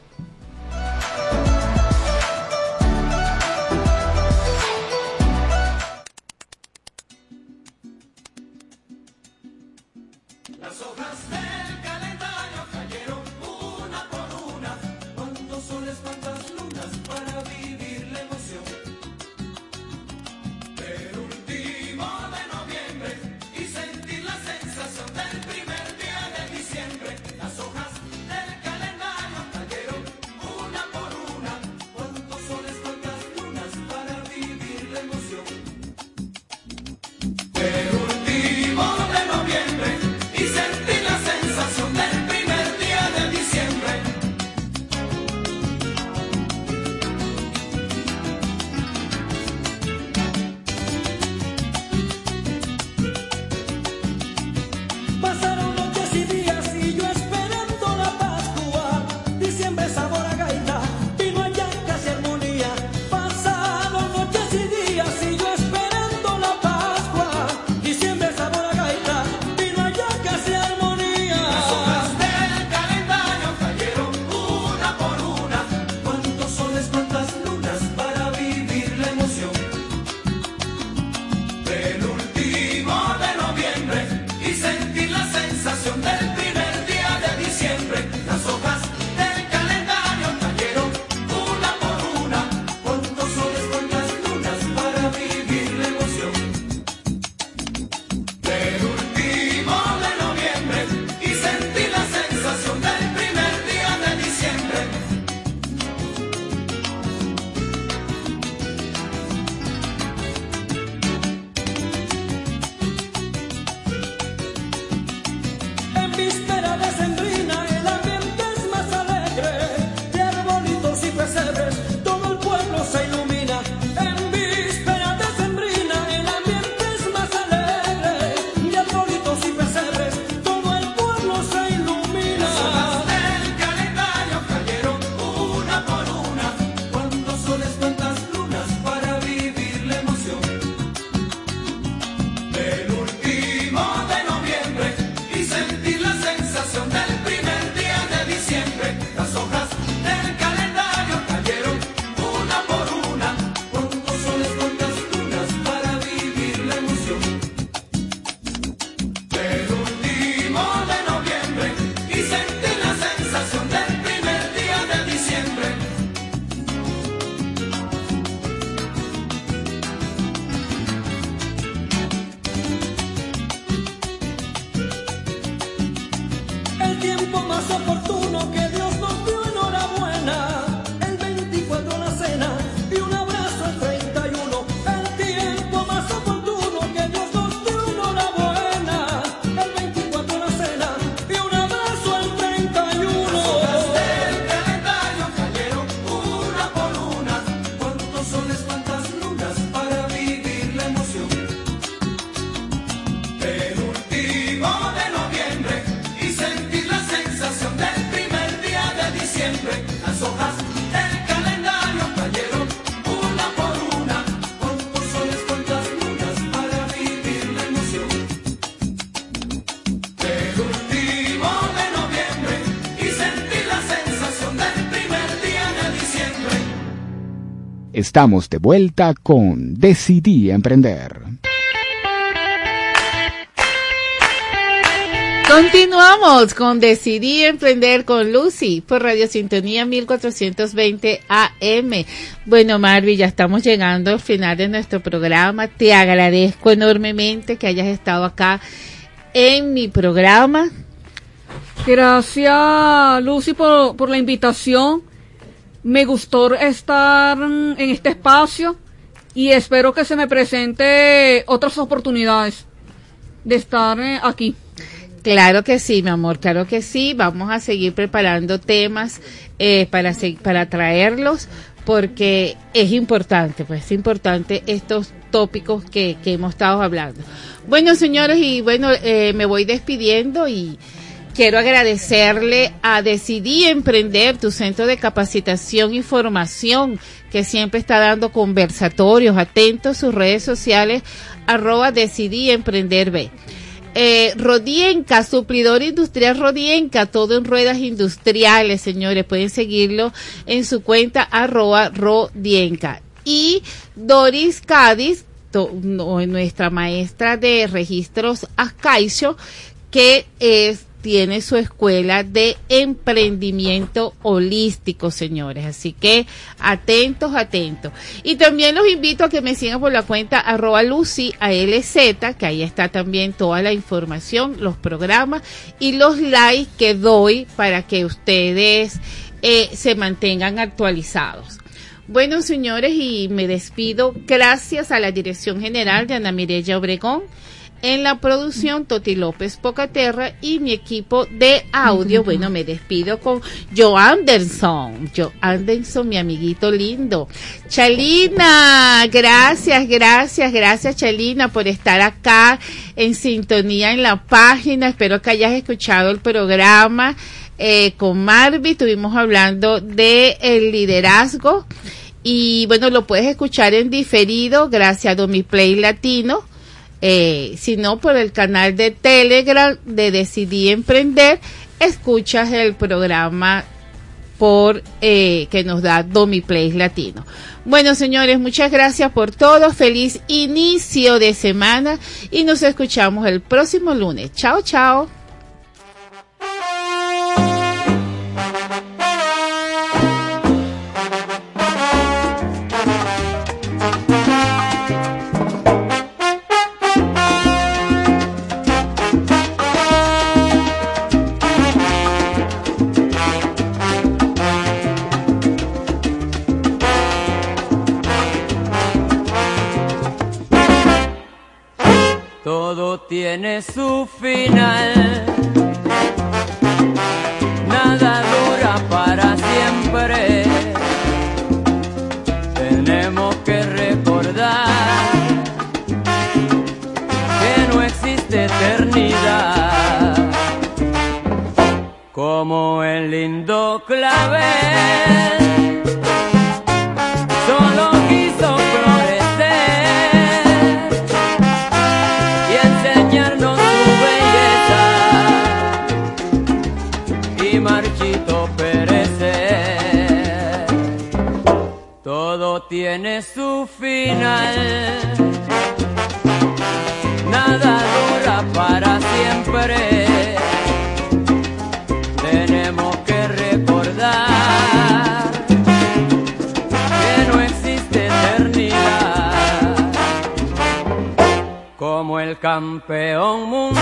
Estamos de vuelta con Decidí Emprender. Continuamos con Decidí Emprender con Lucy por Radio Sintonía 1420 AM. Bueno, Marvi, ya estamos llegando al final de nuestro programa. Te agradezco enormemente que hayas estado acá en mi programa. Gracias, Lucy, por, por la invitación. Me gustó estar en este espacio y espero que se me presente otras oportunidades de estar eh, aquí. Claro que sí, mi amor, claro que sí. Vamos a seguir preparando temas eh, para, para traerlos porque es importante, pues es importante estos tópicos que, que hemos estado hablando. Bueno, señores, y bueno, eh, me voy despidiendo y quiero agradecerle a Decidí Emprender, tu centro de capacitación y formación, que siempre está dando conversatorios, atentos a sus redes sociales, arroba Decidí Emprender B. Eh, Rodienca, suplidor industrial Rodienca, todo en ruedas industriales, señores. Pueden seguirlo en su cuenta arroba Rodienca. Y Doris Cádiz, to- no, nuestra maestra de registros Ascaixo, que es, tiene su escuela de emprendimiento holístico, señores. Así que atentos, atentos. Y también los invito a que me sigan por la cuenta arroba Lucy ALZ, que ahí está también toda la información, los programas y los likes que doy para que ustedes eh, se mantengan actualizados. Bueno, señores, y me despido gracias a la Dirección General de Ana Mireya Obregón. En la producción, Toti López Pocaterra y mi equipo de audio. Bueno, me despido con Joe Anderson. Joe Anderson, mi amiguito lindo. Chalina, gracias, gracias, gracias Chalina por estar acá en sintonía en la página. Espero que hayas escuchado el programa eh, con Marvi. Estuvimos hablando de el liderazgo y bueno, lo puedes escuchar en diferido gracias a Domiplay Latino. Eh, si no, por el canal de Telegram de Decidí Emprender, escuchas el programa por eh, que nos da Domiplay Latino. Bueno, señores, muchas gracias por todo. Feliz inicio de semana y nos escuchamos el próximo lunes. Chao, chao. Tiene su final. Nada dura para siempre. Tenemos que recordar que no existe eternidad. Como el lindo clavel. Tiene su final, nada dura para siempre. Tenemos que recordar que no existe eternidad como el campeón mundial.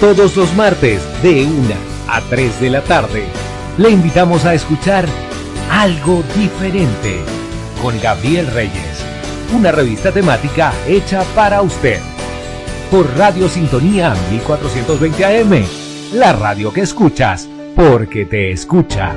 Todos los martes de 1 a 3 de la tarde le invitamos a escuchar Algo Diferente con Gabriel Reyes, una revista temática hecha para usted. Por Radio Sintonía 1420 AM, la radio que escuchas porque te escucha.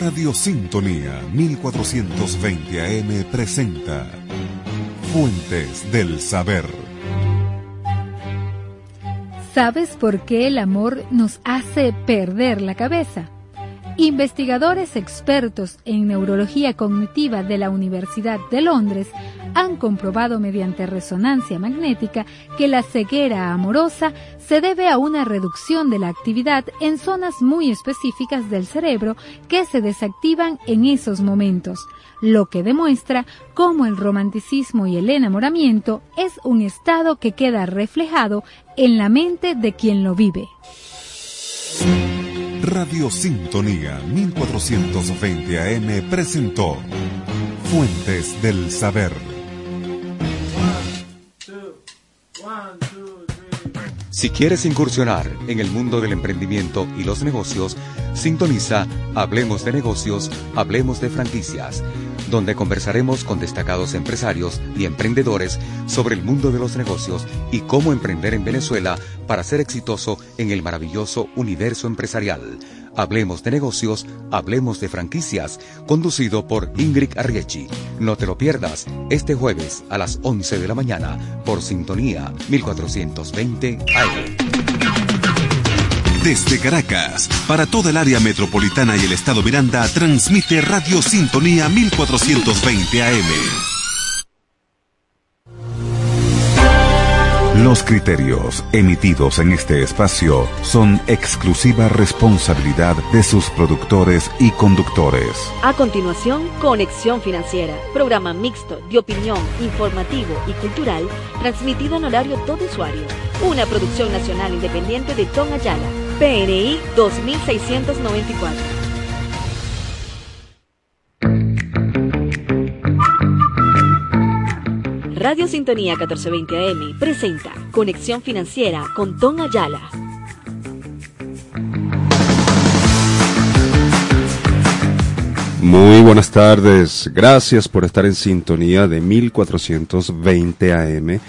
Radio Sintonía 1420 AM presenta Fuentes del Saber. ¿Sabes por qué el amor nos hace perder la cabeza? Investigadores expertos en neurología cognitiva de la Universidad de Londres han comprobado mediante resonancia magnética que la ceguera amorosa se debe a una reducción de la actividad en zonas muy específicas del cerebro que se desactivan en esos momentos, lo que demuestra cómo el romanticismo y el enamoramiento es un estado que queda reflejado en la mente de quien lo vive. Radio Sintonía 1420 AM presentó Fuentes del Saber. Si quieres incursionar en el mundo del emprendimiento y los negocios, sintoniza Hablemos de negocios, Hablemos de franquicias, donde conversaremos con destacados empresarios y emprendedores sobre el mundo de los negocios y cómo emprender en Venezuela para ser exitoso en el maravilloso universo empresarial. Hablemos de negocios, hablemos de franquicias, conducido por Ingrid Arriechi. No te lo pierdas este jueves a las 11 de la mañana por Sintonía 1420 AM. Desde Caracas, para toda el área metropolitana y el estado Miranda, transmite Radio Sintonía 1420 AM. Los criterios emitidos en este espacio son exclusiva responsabilidad de sus productores y conductores. A continuación, Conexión Financiera, programa mixto de opinión, informativo y cultural, transmitido en horario todo usuario. Una producción nacional independiente de Tom Ayala, PNI 2694. Radio Sintonía 1420 AM presenta Conexión Financiera con Tom Ayala. Muy buenas tardes, gracias por estar en sintonía de 1420 AM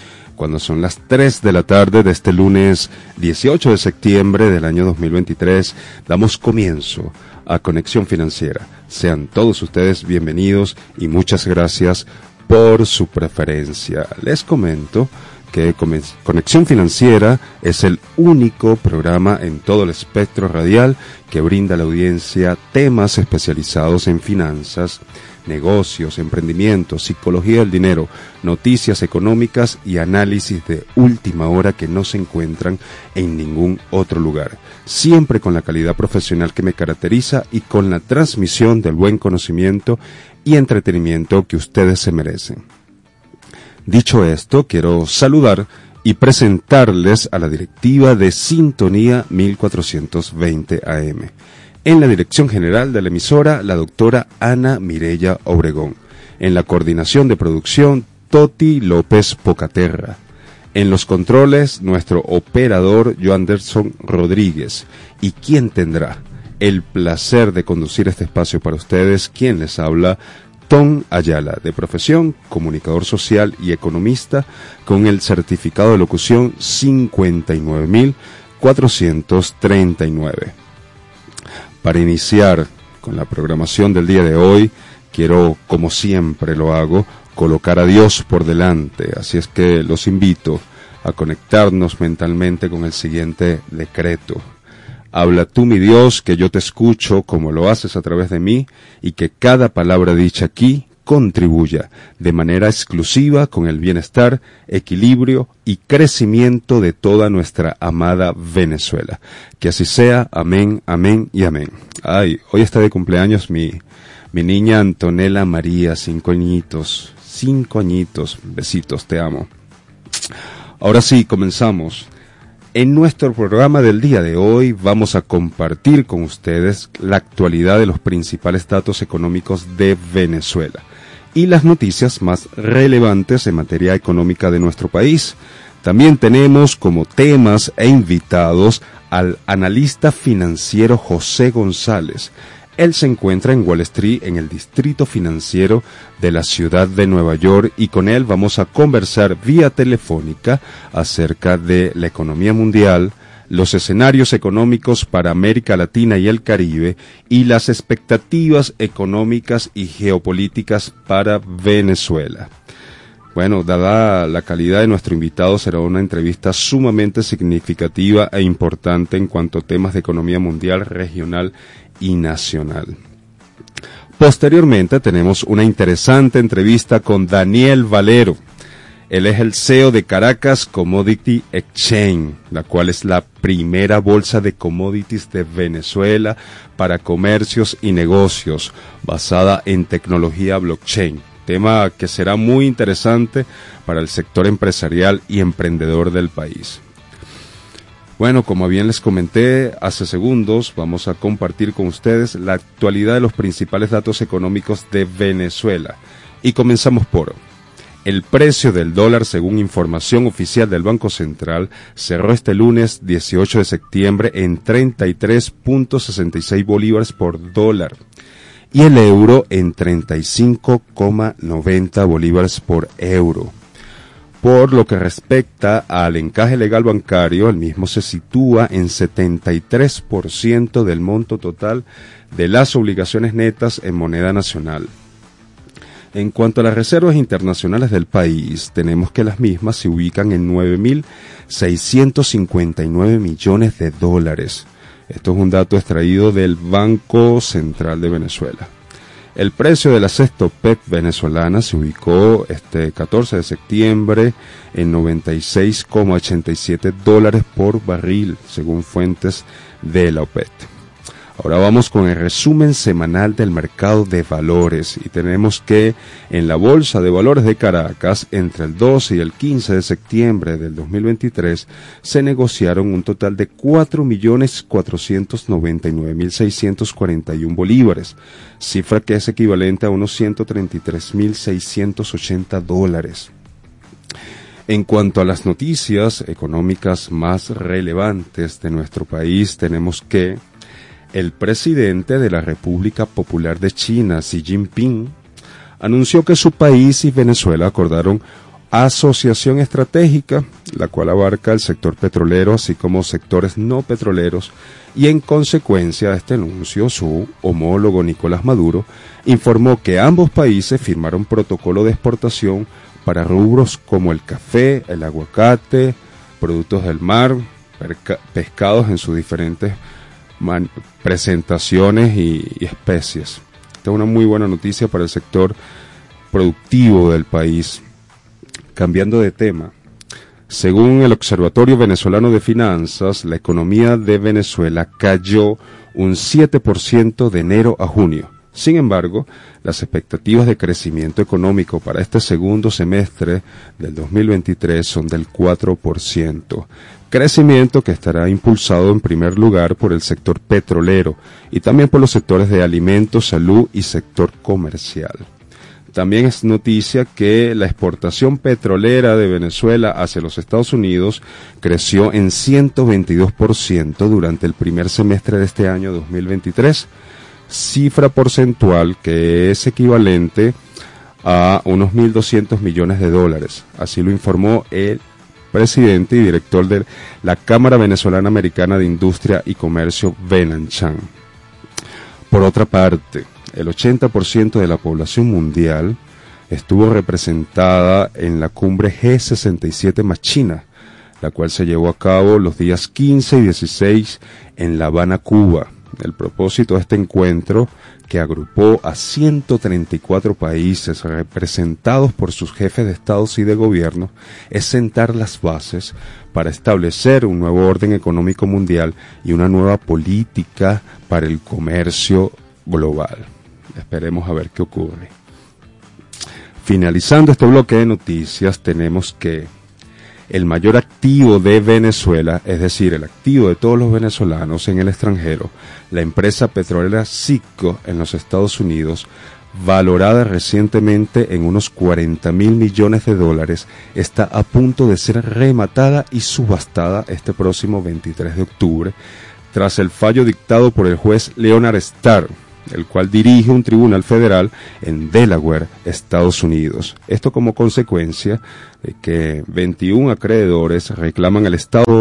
cuando son las 3 de la tarde de este lunes 18 de septiembre del año 2023. Damos comienzo a Conexión Financiera. Sean todos ustedes bienvenidos y muchas gracias por su preferencia. Les comento que Conexión Financiera es el único programa en todo el espectro radial que brinda a la audiencia temas especializados en finanzas, negocios, emprendimientos, psicología del dinero, noticias económicas y análisis de última hora que no se encuentran en ningún otro lugar. Siempre con la calidad profesional que me caracteriza y con la transmisión del buen conocimiento y entretenimiento que ustedes se merecen. Dicho esto, quiero saludar y presentarles a la directiva de Sintonía 1420 AM. En la dirección general de la emisora, la doctora Ana Mirella Obregón. En la coordinación de producción, Toti López Pocaterra. En los controles, nuestro operador Joanderson Rodríguez. ¿Y quién tendrá el placer de conducir este espacio para ustedes? ¿Quién les habla? Tom Ayala, de profesión, comunicador social y economista, con el certificado de locución 59439. Para iniciar con la programación del día de hoy, quiero, como siempre lo hago, colocar a Dios por delante. Así es que los invito a conectarnos mentalmente con el siguiente decreto. Habla tú, mi Dios, que yo te escucho como lo haces a través de mí y que cada palabra dicha aquí contribuya de manera exclusiva con el bienestar, equilibrio y crecimiento de toda nuestra amada Venezuela. Que así sea, amén, amén y amén. Ay, hoy está de cumpleaños mi, mi niña Antonella María, cinco añitos, cinco añitos, besitos, te amo. Ahora sí, comenzamos. En nuestro programa del día de hoy vamos a compartir con ustedes la actualidad de los principales datos económicos de Venezuela y las noticias más relevantes en materia económica de nuestro país. También tenemos como temas e invitados al analista financiero José González. Él se encuentra en Wall Street, en el distrito financiero de la ciudad de Nueva York, y con él vamos a conversar vía telefónica acerca de la economía mundial, los escenarios económicos para América Latina y el Caribe y las expectativas económicas y geopolíticas para Venezuela. Bueno, dada la calidad de nuestro invitado, será una entrevista sumamente significativa e importante en cuanto a temas de economía mundial, regional y nacional. Posteriormente tenemos una interesante entrevista con Daniel Valero. Él es el CEO de Caracas Commodity Exchange, la cual es la primera bolsa de commodities de Venezuela para comercios y negocios, basada en tecnología blockchain. Tema que será muy interesante para el sector empresarial y emprendedor del país. Bueno, como bien les comenté hace segundos, vamos a compartir con ustedes la actualidad de los principales datos económicos de Venezuela. Y comenzamos por el precio del dólar, según información oficial del Banco Central, cerró este lunes 18 de septiembre en 33.66 bolívares por dólar y el euro en 35,90 bolívares por euro. Por lo que respecta al encaje legal bancario, el mismo se sitúa en 73% del monto total de las obligaciones netas en moneda nacional. En cuanto a las reservas internacionales del país, tenemos que las mismas se ubican en 9.659 millones de dólares. Esto es un dato extraído del Banco Central de Venezuela. El precio de la sexto-PET venezolana se ubicó este 14 de septiembre en 96,87 dólares por barril, según fuentes de la OPET. Ahora vamos con el resumen semanal del mercado de valores y tenemos que en la Bolsa de Valores de Caracas entre el 12 y el 15 de septiembre del 2023 se negociaron un total de 4.499.641 bolívares, cifra que es equivalente a unos 133.680 dólares. En cuanto a las noticias económicas más relevantes de nuestro país, tenemos que el presidente de la República Popular de China, Xi Jinping, anunció que su país y Venezuela acordaron asociación estratégica, la cual abarca el sector petrolero, así como sectores no petroleros, y en consecuencia de este anuncio, su homólogo Nicolás Maduro informó que ambos países firmaron protocolo de exportación para rubros como el café, el aguacate, productos del mar, pescados en sus diferentes presentaciones y, especies. Esta es una muy buena noticia para el sector productivo del país. Cambiando de tema, según el Observatorio Venezolano de Finanzas, la economía de Venezuela cayó un 7% de enero a junio. Sin embargo, las expectativas de crecimiento económico para este segundo semestre del 2023 son del 4%, crecimiento que estará impulsado en primer lugar por el sector petrolero y también por los sectores de alimentos, salud y sector comercial. También es noticia que la exportación petrolera de Venezuela hacia los Estados Unidos creció en 122% durante el primer semestre de este año 2023, cifra porcentual que es equivalente a unos 1.200 millones de dólares. Así lo informó el presidente y director de la Cámara Venezolana Americana de Industria y Comercio, Venanchan. Por otra parte, el 80% de la población mundial estuvo representada en la cumbre G67 más la cual se llevó a cabo los días 15 y 16 en La Habana, Cuba. El propósito de este encuentro, que agrupó a 134 países representados por sus jefes de estados y de gobierno, es sentar las bases para establecer un nuevo orden económico mundial y una nueva política para el comercio global. Esperemos a ver qué ocurre. Finalizando este bloque de noticias, tenemos que el mayor activo de Venezuela, es decir, el activo de todos los venezolanos en el extranjero, la empresa petrolera Citgo en los Estados Unidos, valorada recientemente en unos 40 mil millones de dólares, está a punto de ser rematada y subastada este próximo 23 de octubre, tras el fallo dictado por el juez Leonard Starr, el cual dirige un tribunal federal en Delaware, Estados Unidos. Esto como consecuencia de que 21 acreedores reclaman al Estado